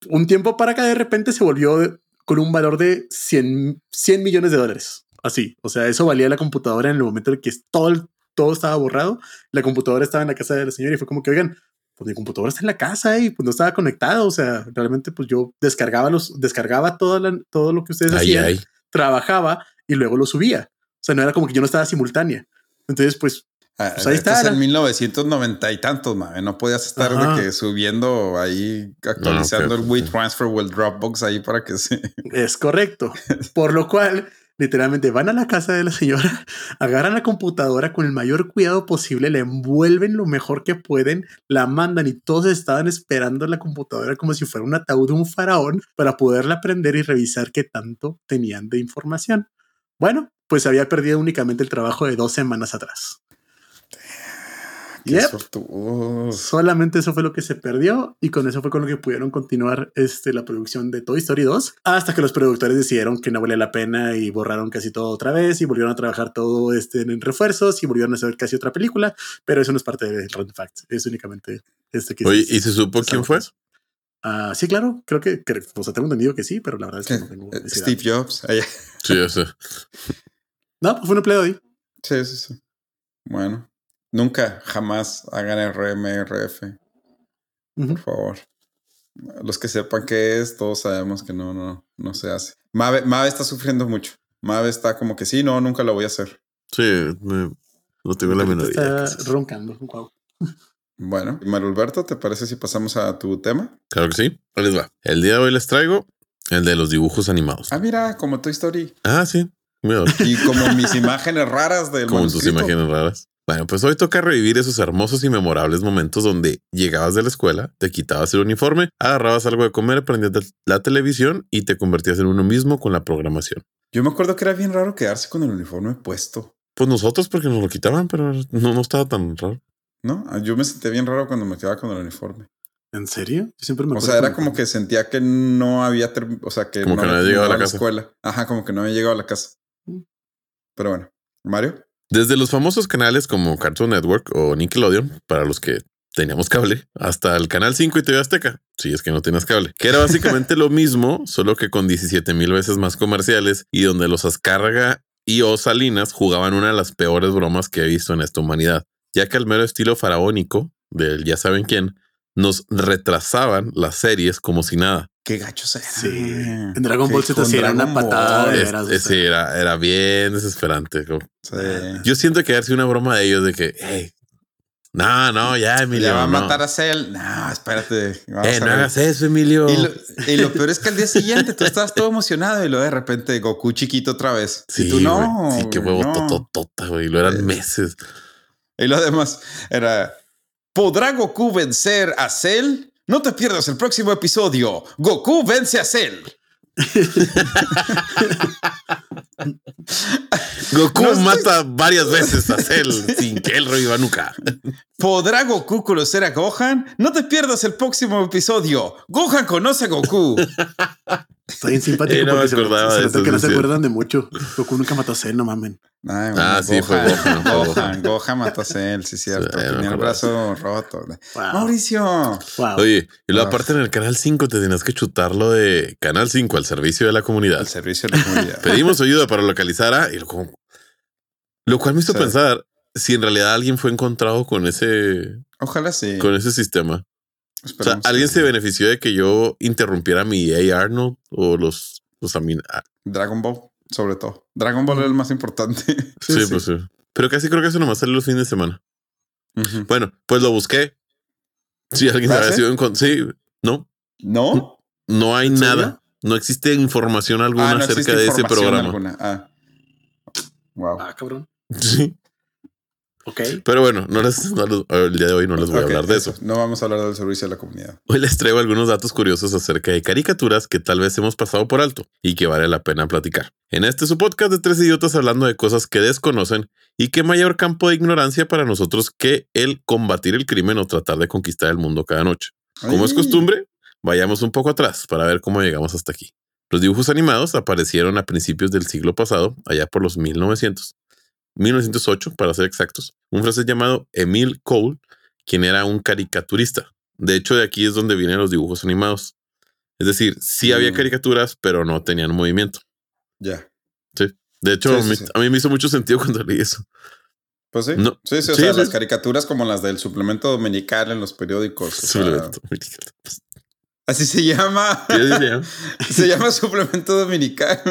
un tiempo para acá de repente se volvió con un valor de 100, 100 millones de dólares. Así, o sea, eso valía la computadora en el momento en que todo, todo estaba borrado. La computadora estaba en la casa de la señora y fue como que, oigan, pues mi computadora está en la casa y pues no estaba conectado. O sea, realmente pues yo descargaba los, descargaba todo, todo lo que ustedes hacían trabajaba y luego lo subía. O sea, no era como que yo no estaba simultánea. Entonces, pues, ah, pues ahí está. en 1990 y tantos, No podías estar de que subiendo ahí, actualizando el WeTransfer o el Dropbox ahí para que se. Es correcto. Por lo cual, literalmente van a la casa de la señora, [laughs] agarran la computadora con el mayor cuidado posible, la envuelven lo mejor que pueden, la mandan y todos estaban esperando la computadora como si fuera un ataúd de un faraón para poderla prender y revisar qué tanto tenían de información. Bueno, pues había perdido únicamente el trabajo de dos semanas atrás. Solamente eso fue lo que se perdió y con eso fue con lo que pudieron continuar este, la producción de Toy Story 2 hasta que los productores decidieron que no valía la pena y borraron casi todo otra vez y volvieron a trabajar todo este en refuerzos y volvieron a hacer casi otra película, pero eso no es parte de Random Facts, es únicamente este que... Oye, ¿y se supo quién fue? Ah, sí, claro, creo que, o sea, tengo entendido que sí, pero la verdad es que no [laughs] tengo... Steve Jobs. sí. No, pues fue un empleado ahí. Sí, sí, sí. Bueno, Nunca, jamás hagan RMRF. Por favor. Los que sepan qué es, todos sabemos que no, no, no se hace. Mave, está sufriendo mucho. Mave está como que sí, no, nunca lo voy a hacer. Sí, no tengo la menor idea. Está roncando. Wow. Bueno, Mario Alberto, ¿te parece si pasamos a tu tema? Claro que sí. Ahí les va. El día de hoy les traigo el de los dibujos animados. Ah, mira, como Toy Story. Ah, sí. Y como mis imágenes raras del Como tus imágenes raras. Bueno, pues hoy toca revivir esos hermosos y memorables momentos donde llegabas de la escuela, te quitabas el uniforme, agarrabas algo de comer, prendías la televisión y te convertías en uno mismo con la programación. Yo me acuerdo que era bien raro quedarse con el uniforme puesto. Pues nosotros porque nos lo quitaban, pero no, no estaba tan raro. No, yo me sentí bien raro cuando me quedaba con el uniforme. ¿En serio? Yo siempre me O sea, era como que sentía que no había, o sea, que no, había llegado a la, escuela. Ajá, como que no había llegado a la casa. Mm. Pero bueno, Mario. Desde los famosos canales como Cartoon Network o Nickelodeon, para los que teníamos cable, hasta el canal 5 y TV Azteca, si es que no tienes cable, que era básicamente lo mismo, solo que con 17 mil veces más comerciales y donde los Ascarga y o Salinas jugaban una de las peores bromas que he visto en esta humanidad, ya que al mero estilo faraónico del ya saben quién, nos retrasaban las series como si nada. Qué gachos era. Sí. En Dragon Ball Z sí era una patada. sí, era, era bien desesperante. Yo siento que haber una broma de ellos de que, hey, no, no, ya, Emilio. Le va a matar a Cell. No, espérate. Eh, no hagas eso, Emilio. Y lo, peor es que al día siguiente tú estabas todo emocionado y luego de repente Goku chiquito otra vez. Sí, y tú no. sí, qué huevo tototota, güey. Lo eran meses. Y lo demás era. ¿Podrá Goku vencer a Cell? No te pierdas el próximo episodio. Goku vence a Cell. [laughs] Goku mata varias veces a Cell sin que él reviva nunca. ¿Podrá Goku conocer a Gohan? No te pierdas el próximo episodio. Gohan conoce a Goku. Está bien simpático. no porque se, se, que no se acuerdan de mucho. Goku nunca mató a Cell, no mamen. ah, sí, fue Gohan. Gohan, Gohan mató a Cell, sí, cierto. Tenía el brazo roto. Mauricio. Oye, y luego aparte en el Canal 5 te tenías que chutarlo de Canal 5 al servicio de la comunidad. Al servicio de la comunidad. Pedimos ayuda para localizar a... Y lo, lo cual me hizo pensar si en realidad alguien fue encontrado con ese... Ojalá sí. Con ese sistema o sea, ¿alguien se benefició de que yo interrumpiera mi A. Arnold o los, los ah. Dragon Ball, sobre todo. Dragon Ball es el más importante. [laughs] Sí, pues sí. Pero casi creo que eso nomás sale los fines de semana. Bueno, pues lo busqué. Si alguien se había sido en Sí, no. ¿No? No hay nada. No existe información alguna ah, acerca de ese programa. Ah. Wow. Ah, cabrón. Sí. Ok. Pero bueno, no les, el día de hoy no les voy a hablar de eso. No vamos a hablar del servicio a la comunidad. Hoy les traigo algunos datos curiosos acerca de caricaturas que tal vez hemos pasado por alto y que vale la pena platicar. En este su podcast de tres idiotas hablando de cosas que desconocen y qué mayor campo de ignorancia para nosotros que el combatir el crimen o tratar de conquistar el mundo cada noche. Como es costumbre, vayamos un poco atrás para ver cómo llegamos hasta aquí. Los dibujos animados aparecieron a principios del siglo pasado, allá por los 1900. 1908, para ser exactos, un francés llamado Emile Cole, quien era un caricaturista. De hecho, de aquí es donde vienen los dibujos animados. Es decir, sí había mm. caricaturas, pero no tenían movimiento. Ya. Sí. De hecho, a mí me hizo mucho sentido [laughs] cuando leí eso. Pues sí. No. Sí, sí, o sea, las caricaturas como las del suplemento dominical en los periódicos. Suplemento dominical. Así se llama. [laughs] se llama suplemento dominical.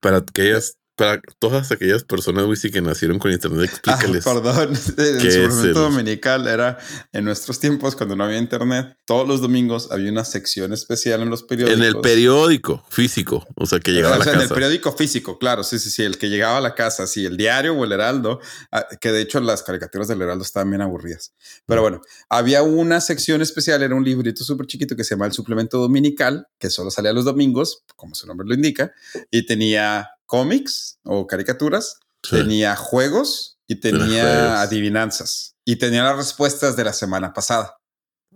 Para aquellas para todas aquellas personas, güey, que nacieron con internet, [laughs] explícales. Ah, perdón, [laughs] el suplemento dominical era en nuestros tiempos, cuando no había internet, todos los domingos había una sección especial en los periódicos. En el periódico físico, o sea, que llegaba a la casa. En el periódico físico, claro, sí, sí, sí, el que llegaba a la casa, sí, el diario o el Heraldo, ah, que de hecho las caricaturas del Heraldo estaban bien aburridas. Pero bueno, había una sección especial, era un librito súper chiquito que se llama el suplemento dominical, que solo salía los domingos, como su nombre lo indica, y tenía cómics o caricaturas, tenía juegos y tenía adivinanzas y tenía las respuestas de la semana pasada.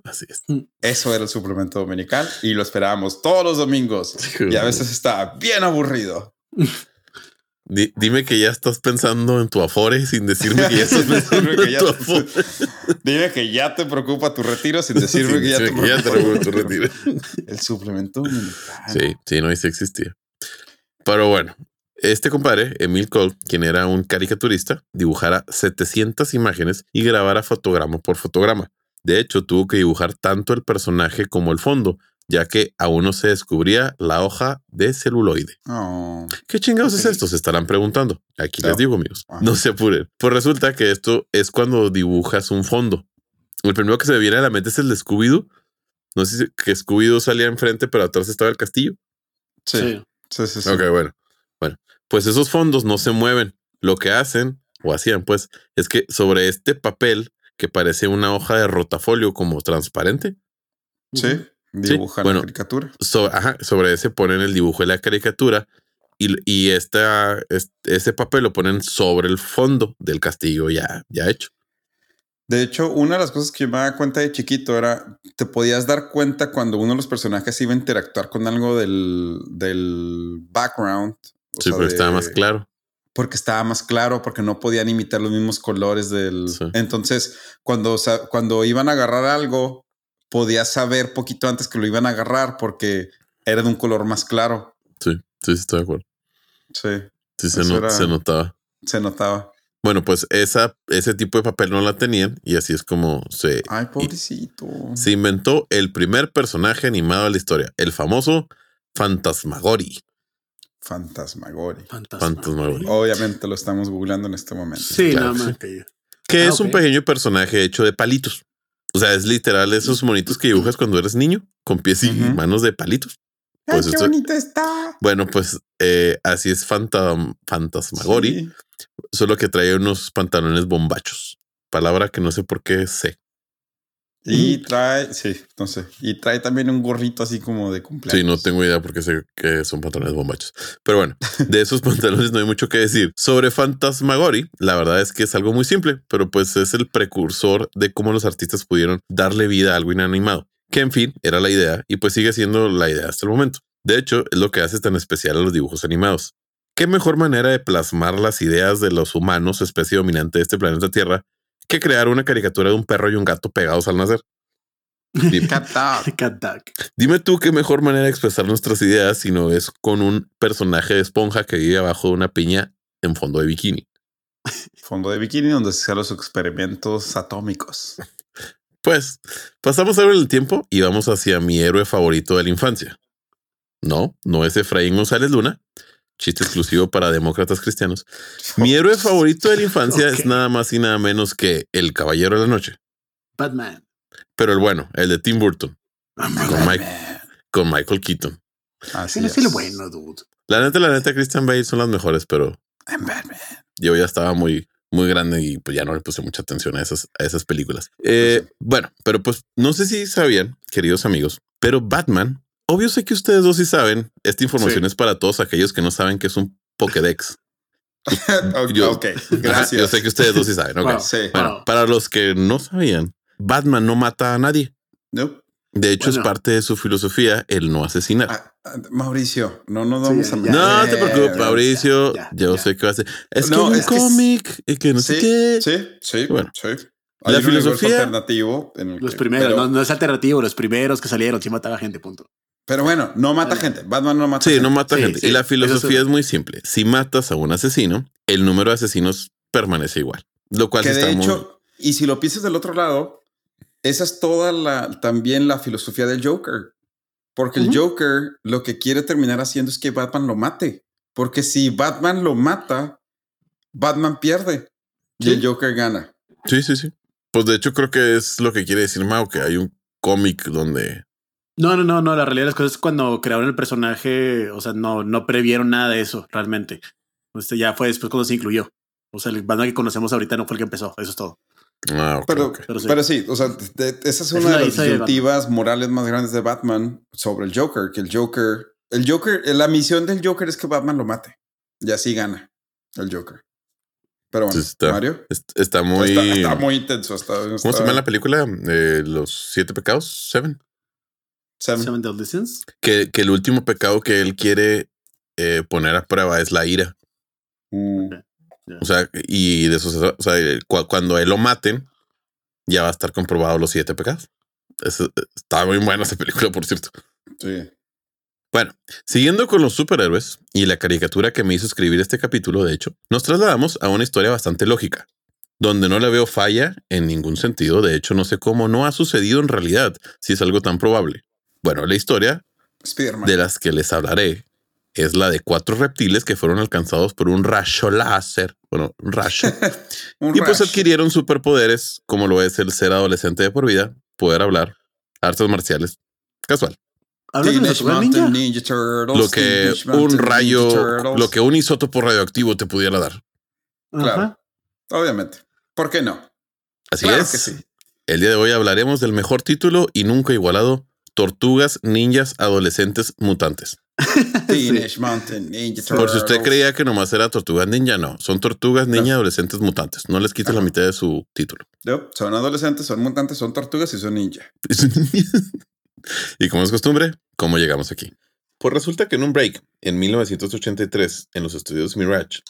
Así es. Eso era el suplemento dominical y lo esperábamos todos los domingos. y a veces estaba bien aburrido. [laughs] dime que ya estás pensando en tu afore sin decirme que ya estás [laughs] pensando en tu afore. [laughs] Dime que ya te preocupa tu retiro sin decirme que ya te preocupa, tu retiro. El suplemento dominical. Sí, sí, no, sí existía. Pero bueno, este compadre, Emil Cole, quien era un caricaturista, dibujara 700 imágenes y grabara fotograma por fotograma. De hecho, tuvo que dibujar tanto el personaje como el fondo, ya que aún no se descubría la hoja de celuloide. Oh, ¿Qué chingados es esto? Se estarán preguntando. Aquí les digo, amigos. No se apuren. Pues resulta que esto es cuando dibujas un fondo. El primero que se me viene a la mente es el de Scooby-Doo. No sé si que Scooby-Doo salía enfrente, pero atrás estaba el castillo. Sí. Sí, sí, sí. Ok, bueno. Bueno, pues esos fondos no se mueven. Lo que hacen, o hacían pues, es que sobre este papel que parece una hoja de rotafolio como transparente. Sí, dibujan la caricatura. ajá, sobre ese ponen el dibujo de la caricatura y, y esta, ese papel lo ponen sobre el fondo del castillo ya, ya hecho. De hecho, una de las cosas que me daba cuenta de chiquito era, te podías dar cuenta cuando uno de los personajes iba a interactuar con algo del, del background sí, porque estaba más claro. Porque estaba más claro, porque no podían imitar los mismos colores del. Entonces, cuando, cuando iban a agarrar algo, podías saber poquito antes que lo iban a agarrar porque era de un color más claro. Sí, sí, estoy de acuerdo. Sí. Sí, se, se notaba. Se notaba. Bueno, pues esa, ese tipo de papel no la tenían y así es como se. Ay, pobrecito. Se inventó el primer personaje animado de la historia, el famoso Fantasmagori. Fantasmagori. Fantasmagori. Obviamente lo estamos googleando en este momento. Sí, nada más que Que es ah, un pequeño personaje hecho de palitos. O sea, es literal esos monitos que dibujas cuando eres niño, con pies y manos de palitos. Pues qué bonito está. Bueno, pues eh, así es Fantasmagori. Solo que trae unos pantalones bombachos. Palabra que no sé por qué sé. Y trae, sí, no sé. Y trae también un gorrito así como de cumpleaños. Sí, no tengo idea porque sé que son pantalones bombachos. Pero bueno, de esos [laughs] pantalones no hay mucho que decir. Sobre Fantasmagori, la verdad es que es algo muy simple, pero pues es el precursor de cómo los artistas pudieron darle vida a algo inanimado. Que en fin, era la idea y pues sigue siendo la idea hasta el momento. De hecho, es lo que hace tan especial a los dibujos animados. ¿Qué mejor manera de plasmar las ideas de los humanos, especie dominante de este planeta Tierra, que crear una caricatura de un perro y un gato pegados al nacer. [laughs] [laughs] Dime tú qué mejor manera de expresar nuestras ideas si no es con un personaje de esponja que vive abajo de una piña en fondo de bikini. [laughs] Fondo de bikini donde se hacen los experimentos atómicos. Pues pasamos ahora el tiempo y vamos hacia mi héroe favorito de la infancia. No, no es Efraín González Luna, chiste exclusivo para demócratas cristianos. Mi héroe favorito de la infancia es nada más y nada menos que El Caballero de la Noche. Batman. Pero el bueno, el de Tim Burton. con, Michael Keaton. Así es. el bueno, dude. La neta, la neta, Christian Bale son las mejores, pero Batman. yo ya estaba muy, muy grande y pues ya no le puse mucha atención a esas, a esas películas. Eh, bueno, pero pues no sé si sabían, queridos amigos, pero Batman, obvio sé que ustedes dos sí saben, esta información es para todos aquellos que no saben que es un Pokédex. [laughs] yo, gracias. yo sé que ustedes dos sí saben. Bueno, para los que no sabían, Batman no mata a nadie. No. De hecho, es parte de su filosofía el no asesinar. Ah, ah, Mauricio, no nos vamos a No te preocupes, Mauricio. yo sé que va a ser. Es que un cómic y que no sé qué. Sí, sí, bueno, sí. la filosofía alternativo. los primeros, no, es alternativo, los primeros que salieron sí mataba gente, punto. Pero bueno, no mata gente. Batman no mata sí, no mata gente. y la filosofía es muy simple. Si matas a un asesino, el número de asesinos permanece igual. Lo cual que de hecho, y si lo piensas del otro lado, esa es toda la también la filosofía del Joker. Porque el Joker lo que quiere terminar haciendo es que Batman lo mate. Porque si Batman lo mata, Batman pierde y el Joker gana. Sí, sí, sí. Pues de hecho creo que es lo que quiere decir Mao, que hay un cómic donde... No, no, no, no. La realidad de las cosas es cuando crearon el personaje, o sea, no, no previeron nada de eso realmente. Este ya fue después cuando se incluyó. O sea, el Batman que conocemos ahorita no fue el que empezó. Eso es todo. Ah, pero, pero, sí. o sea, esa es una de las disyuntivas morales más grandes de Batman sobre el Joker, que el Joker, el Joker, la misión del Joker es que Batman lo mate y así gana el Joker. Pero bueno, Mario. Está muy. Está, muy intenso. ¿Cómo se llama la película? Eh, Los siete pecados. Seven. Seven. Seven Que, que el último pecado que él quiere eh, poner a prueba es la ira. Mm. O sea, y de eso, o sea, cuando él lo maten, ya va a estar comprobado los siete pecados. está muy buena esa película, por cierto. Sí. Bueno, siguiendo con los superhéroes y la caricatura que me hizo escribir este capítulo, de hecho, nos trasladamos a una historia bastante lógica, donde no le veo falla en ningún sentido. De hecho, no sé cómo no ha sucedido en realidad, si es algo tan probable. Bueno, la historia de las que les hablaré es la de cuatro reptiles que fueron alcanzados por un rayo láser. Bueno, un rayo. [laughs] y pues adquirieron superpoderes, como lo es el ser adolescente de por vida, poder hablar, artes marciales. Casual. Ninja? lo que un rayo, lo que un isótopo radioactivo te pudiera dar. Claro. Obviamente. ¿Por qué no? Así es. El día de hoy hablaremos del mejor título y nunca igualado: Tortugas Ninjas Adolescentes Mutantes. [laughs] Teenage Mountain Ninja Por si usted creía que nomás era Tortugas Ninja, no. Son Tortugas Ninja Adolescentes Mutantes. No les quita la mitad de su título. son adolescentes, son mutantes, son tortugas y son ninja. [laughs] y como es costumbre, ¿cómo llegamos aquí? Pues resulta que en un break, en 1983, en los estudios Mirage,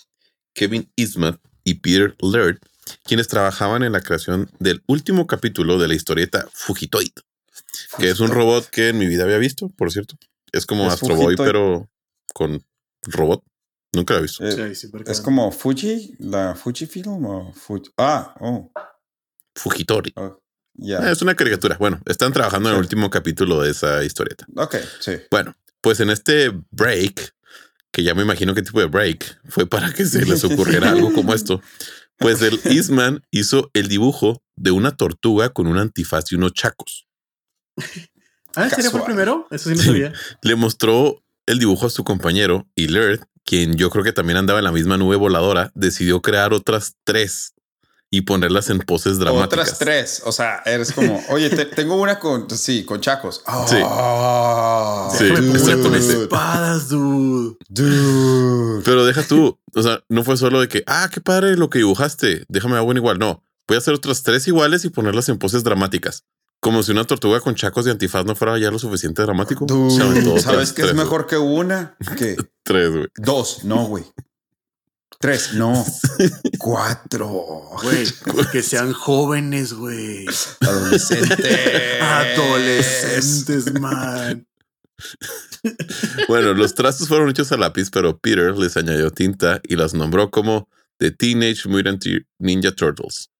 Kevin Eastman y Peter Laird, quienes trabajaban en la creación del último capítulo de la historieta Fugitoid, que es un robot que en mi vida había visto, por cierto. Es como Astro Boy, pero con robot. Nunca lo he visto. Eh, es como Fuji, la Fujifilm o Fuji. Ah, oh. Fujitori. Oh, es una caricatura. Bueno, están trabajando en el último capítulo de esa historieta. Ok, sí. Bueno, pues en este break, que ya me imagino qué tipo de break fue para que se les ocurriera [laughs] algo como esto. Pues el [laughs] Eastman hizo el dibujo de una tortuga con un antifaz y unos chacos. Ah, ¿sería por primero? Eso sí no sabía. [laughs] Le mostró el dibujo a su compañero y Laird, quien yo creo que también andaba en la misma nube voladora, decidió crear otras tres y ponerlas en poses dramáticas. Otras tres. O sea, eres como, [laughs] oye, tengo una con, sí, con chacos. sí. Ah, sí, exactamente. espadas, dude. Dude. Pero deja tú. O sea, no fue solo de que, ah, qué padre lo que dibujaste. Déjame hago igual. No. Voy a hacer otras tres iguales y ponerlas en poses dramáticas. Como si una tortuga con chacos de antifaz no fuera ya lo suficiente dramático. ¿Sabes qué es mejor que una? ¿Qué? [laughs] Tres, güey. Dos, no, güey. Tres, no. [laughs] Cuatro. Güey, que sean jóvenes, güey. Adolescentes. Adolescentes, man. Bueno, los trazos fueron hechos a lápiz, pero Peter les añadió tinta y las nombró como The Teenage Mutant Ninja Turtles.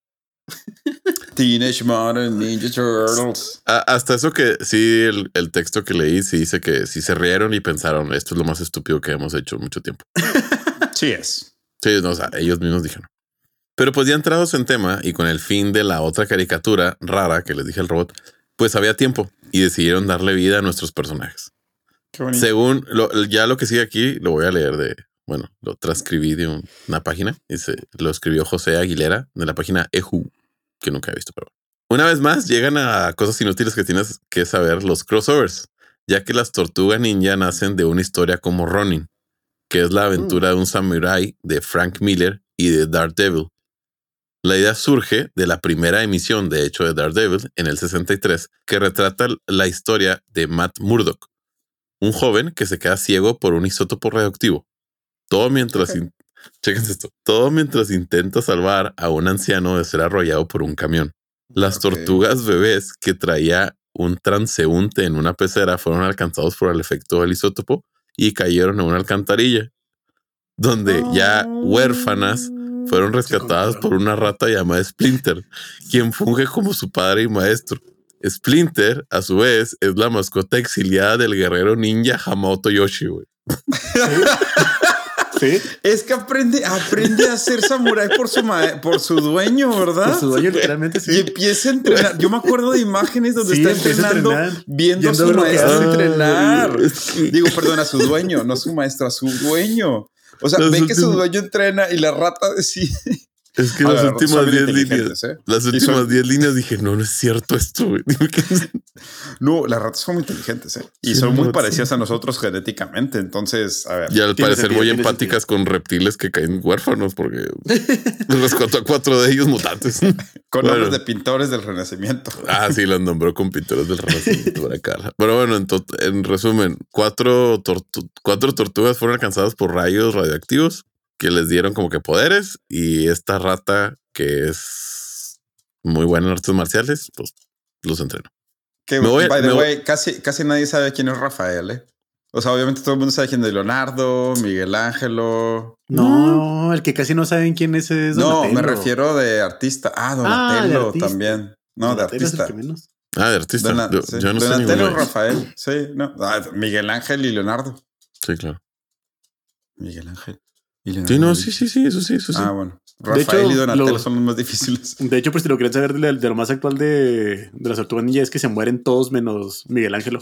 Teenage Mutant Ninja Turtles. hasta eso que sí, el, texto que leí sí dice que si se rieron y pensaron, esto es lo más estúpido que hemos hecho mucho tiempo. [laughs] sí es. Sí, no, o sea, ellos mismos dijeron. Pero pues ya entrados en tema y con el fin de la otra caricatura rara que les dije al robot, pues había tiempo y decidieron darle vida a nuestros personajes. Según ya lo que sigue aquí, lo voy a leer de bueno, lo transcribí de una página y se, lo escribió José Aguilera de la página Ehu, que nunca he visto, pero una vez más llegan a cosas inútiles que tienes que saber los crossovers, ya que las tortugas ninja nacen de una historia como Ronin, que es la aventura de un samurai de Frank Miller y de Daredevil. La idea surge de la primera emisión, de hecho, de Daredevil en el 63, que retrata la historia de Matt Murdock, un joven que se queda ciego por un isótopo radioactivo. Todo mientras, esto, todo mientras intenta salvar a un anciano de ser arrollado por un camión. Las tortugas bebés que traía un transeúnte en una pecera fueron alcanzados por el efecto del isótopo y cayeron en una alcantarilla, donde ya huérfanas fueron rescatadas por una rata llamada Splinter, quien funge como su padre y maestro. Splinter, a su vez, es la mascota exiliada del guerrero ninja Hamato Yoshi, [laughs] Es que aprende, aprende a ser samurái por su, por su dueño, ¿verdad? Por su dueño, literalmente, sí. Y empieza a entrenar. Yo me acuerdo de imágenes donde está entrenando, viendo a su maestro entrenar. Digo, perdón, a su dueño, no a su maestro, a su dueño. O sea, ve que su dueño entrena y la rata decide es que las últimas 10 líneas, ¿eh? las últimas 10 líneas dije, no, no es cierto esto. [laughs] no, las ratas son muy inteligentes ¿eh? y son muy parecidas a nosotros genéticamente. Entonces, a ver. Y al parecer muy empáticas con reptiles que caen huérfanos porque [laughs] rescató a cuatro de ellos mutantes. [laughs] con nombres de pintores del Renacimiento. ah, sí, los nombró con pintores del Renacimiento para acá. Pero bueno, en, en resumen, cuatro, cuatro tortugas fueron alcanzadas por rayos radioactivos que les dieron como que poderes y esta rata que es muy buena en artes marciales, pues los entreno. Que, by the way, casi, casi nadie sabe quién es Rafael, ¿eh? O sea, obviamente todo el mundo sabe quién es Leonardo, Miguel Ángelo. No, el que casi no saben quién es es Donatello. No, me refiero de artista. Ah, Donatello ah, también. No, de artista. Ah, de artista. yo, no Donatello, Rafael. Sí, no. Ah, Miguel Ángel y Leonardo. Sí, claro. Miguel Ángel. Sí, no, sí, sí, sí, eso sí, eso sí. Ah, bueno. Rafael y Donatello son los más difíciles. De hecho, pues si lo quieres saber de, lo más actual de, de las tortugas ninja es que se mueren todos menos Miguel Ángelo.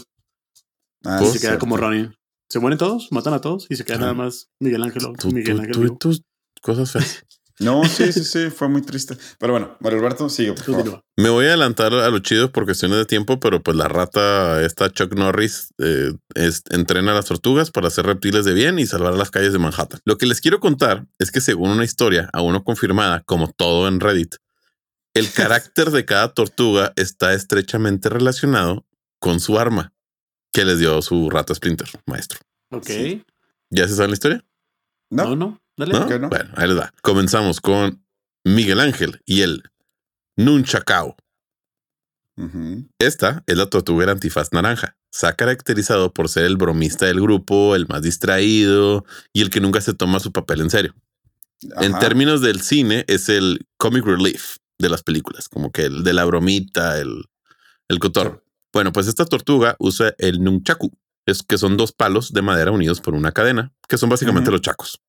Ah, y se queda como Ronnie. Se mueren todos, matan a todos y se queda nada más Miguel Ángelo. Miguel Ángelo. tus cosas feas. No, sí, sí, sí, fue muy triste. Pero bueno, Mario Alberto, sigue. Me voy a adelantar a lo chido por cuestiones de tiempo, pero pues la rata, esta Chuck Norris, eh, entrena a las tortugas para hacer reptiles de bien y salvar las calles de Manhattan. Lo que les quiero contar es que según una historia, aún no confirmada, como todo en Reddit, el [laughs] carácter de cada tortuga está estrechamente relacionado con su arma que les dio su rata Splinter, maestro. Ok. ¿Ya se sabe la historia? No, no. Bueno, ahí les va. Comenzamos con Miguel Ángel y el Nunchacao. Esta es la tortuguera antifaz naranja. Se ha caracterizado por ser el bromista del grupo, el más distraído y el que nunca se toma su papel en serio. En términos del cine, es el comic relief de las películas, como que el de la bromita, el, el cotorro. Bueno, pues esta tortuga usa el nunchaku, es que son dos palos de madera unidos por una cadena, que son básicamente los chacos.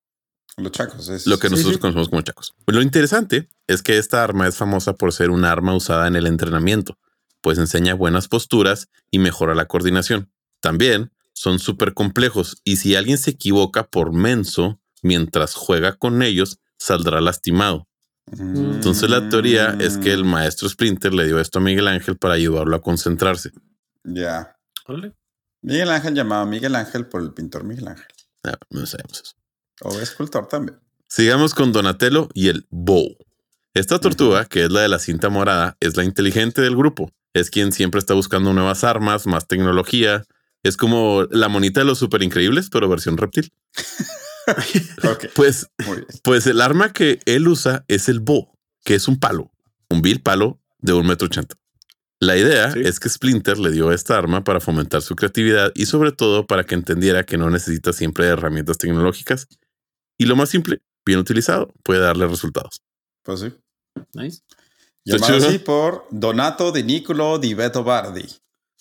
Los chacos. Es... Lo que nosotros conocemos como chacos. Pues lo interesante es que esta arma es famosa por ser un arma usada en el entrenamiento, pues enseña buenas posturas y mejora la coordinación. También son súper complejos y si alguien se equivoca por menso mientras juega con ellos, saldrá lastimado. Entonces la teoría es que el maestro Splinter le dio esto a Miguel Ángel para ayudarlo a concentrarse. Ya. Miguel Ángel llamaba Miguel Ángel por el pintor Miguel Ángel. Ah, no sabemos eso. O escultor también. Sigamos con Donatello y el Bow. Esta tortuga, que es la de la cinta morada, es la inteligente del grupo. Es quien siempre está buscando nuevas armas, más tecnología. Es como la monita de los super increíbles, pero versión reptil. [laughs] Pues, pues el arma que él usa es el bow, que es un palo, un vil palo de un metro ochenta. La idea es que Splinter le dio esta arma para fomentar su creatividad y sobre todo para que entendiera que no necesita siempre herramientas tecnológicas y lo más simple, bien utilizado, puede darle resultados. Pues sí. Nice. Llamado así por Donato Di Nicolo di Beto Bardi,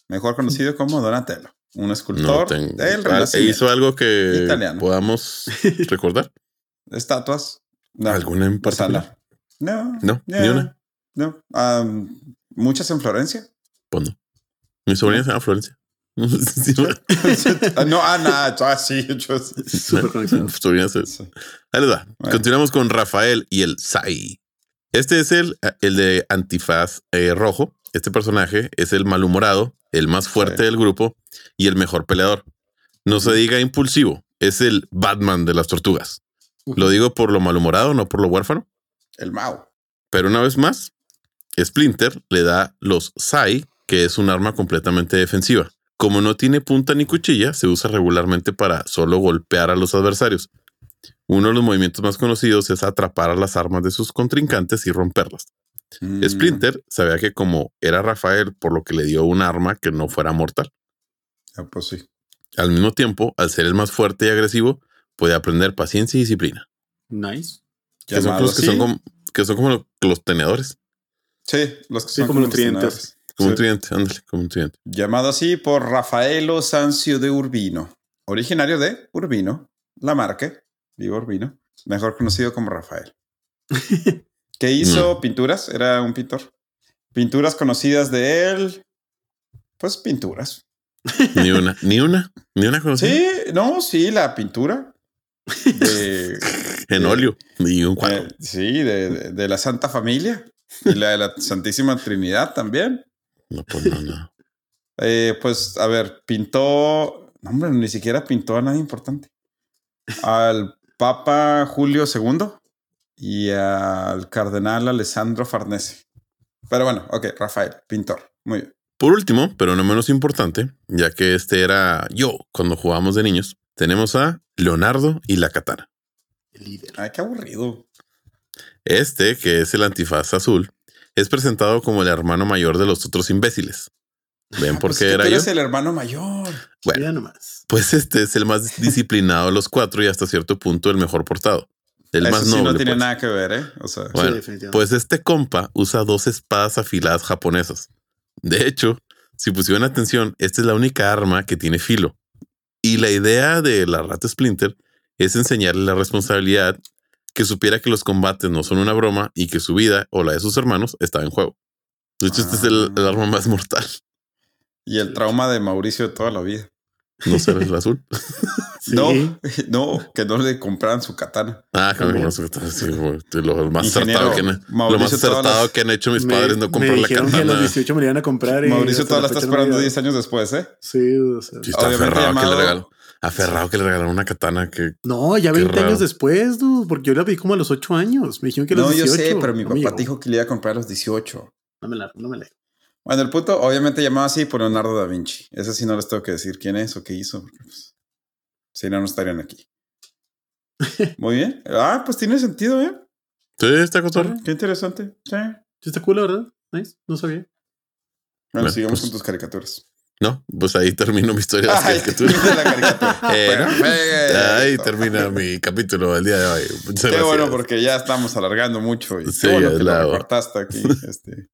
mejor conocido como Donatello, un escultor no del ¿E ¿Hizo algo que podamos [laughs] recordar? Estatuas. ¿Alguna en particular? No. No, ni una. No. muchas en Florencia. Pues no. Mi sobrina se llama Florencia. [laughs] no, ah, nada, ah, sí, yo Súper conectado. [laughs] Ahí les va. Continuamos con Rafael y el Sai. Este es el, el de antifaz eh, rojo. Este personaje es el malhumorado, el más fuerte del grupo y el mejor peleador. No se diga impulsivo, es el Batman de las tortugas. Lo digo por lo malhumorado, no por lo huérfano. El Mao. Pero una vez más, Splinter le da los Sai, que es un arma completamente defensiva. Como no tiene punta ni cuchilla, se usa regularmente para solo golpear a los adversarios. Uno de los movimientos más conocidos es atrapar a las armas de sus contrincantes y romperlas. Mm. Splinter sabía que como era Rafael, por lo que le dio un arma que no fuera mortal. Ah, pues sí. Al mismo tiempo, al ser el más fuerte y agresivo, puede aprender paciencia y disciplina. Nice. Que son, los que, son como, que son como los tenedores. Sí, los que son como, los Como un tridente, ándale, como un tridente. Llamado así por Rafaelo Sancio de Urbino, originario de Urbino, la marca, vivo Urbino, mejor conocido como Rafael. [laughs] ¿Qué hizo pinturas, era un pintor. Pinturas conocidas de él, pues pinturas. Ni una, ni una, ni una conocida. Sí, no, sí, la pintura. [laughs] en óleo, ni un cuadro. Eh, sí, de, de, la Santa Familia y la de la Santísima Trinidad también. No, pues no, eh, pues, a ver, pintó. No, hombre, ni siquiera pintó a nadie importante. Al Papa Julio II y al Cardenal Alessandro Farnese. Pero bueno, ok, Rafael, pintor. Muy bien. Por último, pero no menos importante, ya que este era yo cuando jugábamos de niños, tenemos a Leonardo y la katana. El líder. Ay, qué aburrido. Este, que es el antifaz azul, es presentado como el hermano mayor de los otros imbéciles. ¿Ven por pues qué era tú yo? eres el hermano mayor. Bueno, nomás. pues este es el más [laughs] disciplinado de los cuatro y hasta cierto punto el mejor portado. El Eso más sí noble. no tiene pues. nada que ver, ¿eh? O sea, Bueno, definitivamente. pues este compa usa dos espadas afiladas japonesas. De hecho, si pusieron atención, esta es la única arma que tiene filo. Y la idea de la rata Splinter es enseñarle la responsabilidad, que supiera que los combates no son una broma y que su vida o la de sus hermanos está en juego. De hecho, este es el, el arma más mortal. y el trauma de Mauricio de toda la vida. No será el azul. [laughs] Sí. No, no, que no le compraran su katana. Ah, que sí, güey, lo más acertado, que, han- lo más Mauricio, todas acertado las- que han hecho mis Me- padres no me comprar la dijeron que a los katana. 18 me la iban a comprar. y Mauricio todavía la está esperando me 10 años después, ¿eh? Sí, o sea. Sí, está aferrado que le llamado- Aferrado que le regalaron una katana que No, ya Qué 20 raro. años después, dude, porque yo la vi como a los 8 años. Me dijeron que a los No, yo 18. sé, pero mi No papá dijo que le iba a comprar a los 18. No me la, no me la. Bueno, el punto, obviamente llamado así por Leonardo da Vinci. Ese sí no les tengo que decir quién es o qué hizo. pues, si no, no estarían aquí. [laughs] Muy bien. Ah, pues tiene sentido, ¿eh? Sí, está cotorro. Qué interesante. Sí. Sí, está cool, la verdad. Nice. No sabía. Bueno, Bueno, sigamos pues- con tus caricaturas. No, pues ahí termino mi historia de las Ay, caricaturas. la caricatura. [laughs] Eh. Ahí termina mi [laughs] capítulo del día de hoy. Muchas Qué gracias. bueno, porque ya estamos alargando mucho. Y Sí, bueno que lo recortaste aquí. [laughs] Este.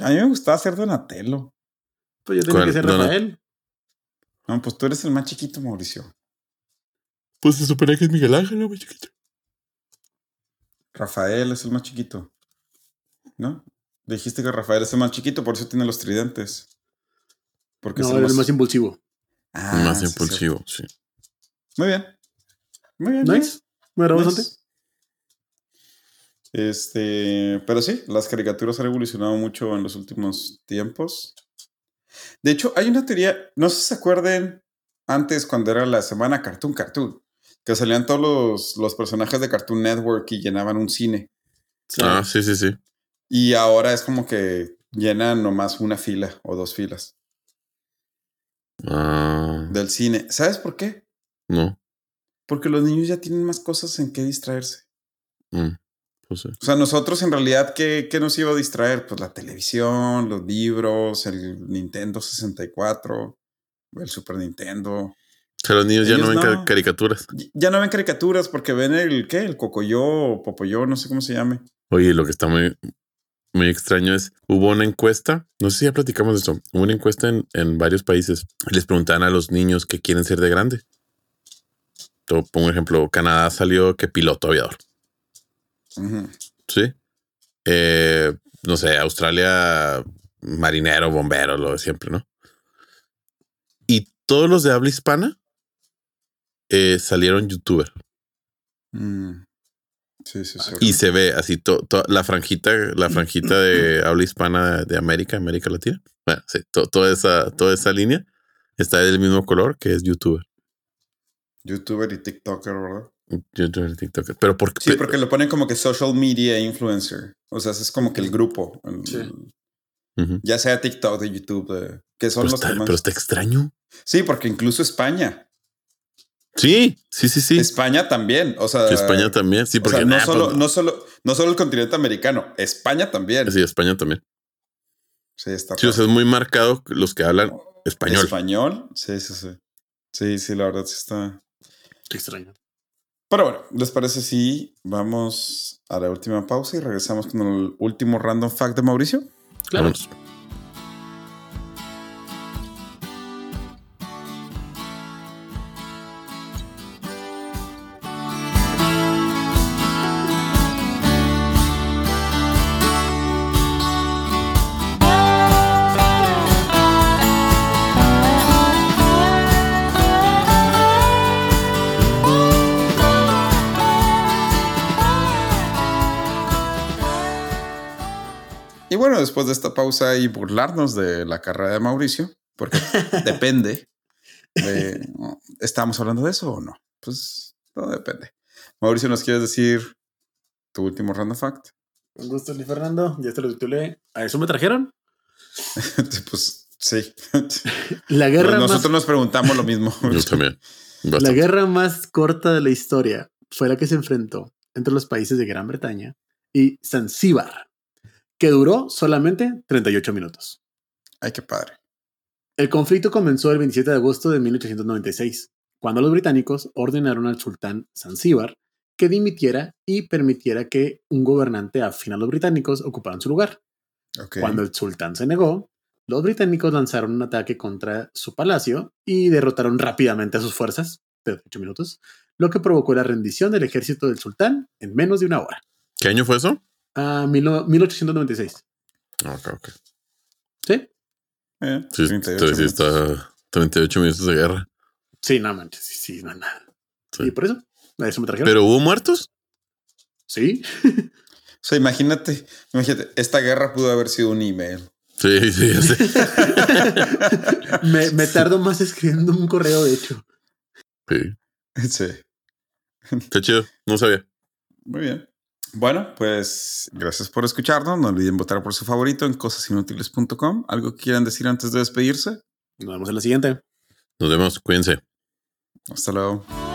A mí me gustaba hacer Donatello. Pues yo tenía ¿Cuál? que ser No, no. Rafael. No, pues tú eres el más chiquito, Mauricio. Pues se supone que es Miguel Ángel, ¿no, mi chiquito? Rafael es el más chiquito. ¿No? Dijiste que Rafael es el más chiquito, por eso tiene los tridentes. Porque No, el más impulsivo. Ah, Más sí, impulsivo, sí. Muy bien. Muy bien. Nice. Me Nice. bastante. Este, pero sí, las caricaturas han evolucionado mucho en los últimos tiempos. De hecho, hay una teoría, no sé si se acuerden antes cuando era la semana Cartoon Cartoon, que salían todos los, los personajes de Cartoon Network y llenaban un cine. Sí. Ah, sí, sí, sí. Y ahora es como que llenan nomás una fila o dos filas Ah, del cine. ¿Sabes por qué? no. Porque los niños ya tienen más cosas en qué distraerse. Mm, pues sí. O sea, nosotros en realidad, ¿qué, qué nos iba a distraer? Pues la televisión, los libros, el Nintendo 64, el Super Nintendo. O sea, los niños ya no ven no. caricaturas. Ya no ven caricaturas porque ven el, ¿qué? El Cocoyo o Popoyo, no sé cómo se llame. Oye, lo que está muy, muy extraño es, hubo una encuesta, no sé si ya platicamos de esto, hubo una encuesta en, en varios países. Les preguntaban a los niños qué quieren ser de grande. Pongo un ejemplo, Canadá salió que piloto aviador. ¿sí? Eh, no sé, Australia marinero, bombero, lo de siempre, ¿no? todos los de habla hispana eh, salieron youtuber. Mm. Sí, sí, sí. Y se ve así la franjita, la franjita de [clears throat] habla hispana de América, América Latina. Bueno, sí, toda esa, toda esa línea está del mismo color que es youtuber. Youtuber y TikToker, ¿verdad? YouTuber y TikToker. Pero por Sí, porque lo ponen como que social media influencer. O sea, es como que el grupo. Ya sea TikTok, de YouTube, que son los Pero está extraño. Sí, porque incluso España. Sí, sí, sí, sí. España también. O sea, España también. Sí, porque no, solo, pues no. solo, no solo el continente americano, España también. Sí, España también. Sí, está. Sí, o sea, es muy marcado los que hablan español. Español, sí, sí, sí. Sí, sí, la verdad sí está. Qué extraño. Pero bueno, ¿les parece si vamos a la última pausa y regresamos con el último random fact de Mauricio? Claro. bueno, después de esta pausa y burlarnos de la carrera de Mauricio, porque depende de, ¿estamos hablando de eso o no? Pues todo depende. Mauricio, ¿nos quieres decir tu último random fact? Un gusto, Luis Fernando. Ya te lo titulé. ¿A eso me trajeron? [laughs] pues sí. [laughs] La guerra nosotros nos preguntamos lo mismo. [laughs] Yo también. La guerra más corta de la historia fue la que se enfrentó entre los países de Gran Bretaña y Zanzíbar, que duró solamente 38 minutos. Ay, qué padre. El conflicto comenzó el 27 de agosto de 1896, cuando los británicos ordenaron al sultán Zanzíbar que dimitiera y permitiera que un gobernante afín a los británicos ocuparan su lugar. Cuando el sultán se negó, los británicos lanzaron un ataque contra su palacio y derrotaron rápidamente a sus fuerzas, 38 minutos, lo que provocó la rendición del ejército del sultán en menos de una hora. ¿Qué año fue eso? A 1896. Ok, ok. ¿Sí? Eh, sí, 38 sí está 38 minutos de guerra. Sí, no manches, sí, sí, no, nada. Y por eso, a eso me trajeron. ¿Pero hubo muertos? Sí. [laughs] o sea, imagínate, imagínate, esta guerra pudo haber sido un email. Sí, sí, ya sé. [laughs] me, me tardo más escribiendo un correo, de hecho. Sí. [laughs] Sí. Está chido, no sabía. Muy bien. Bueno, pues gracias por escucharnos. No olviden votar por su favorito en cosasinútiles.com. ¿Algo que quieran decir antes de despedirse? Nos vemos en la siguiente. Nos vemos. Cuídense. Hasta luego.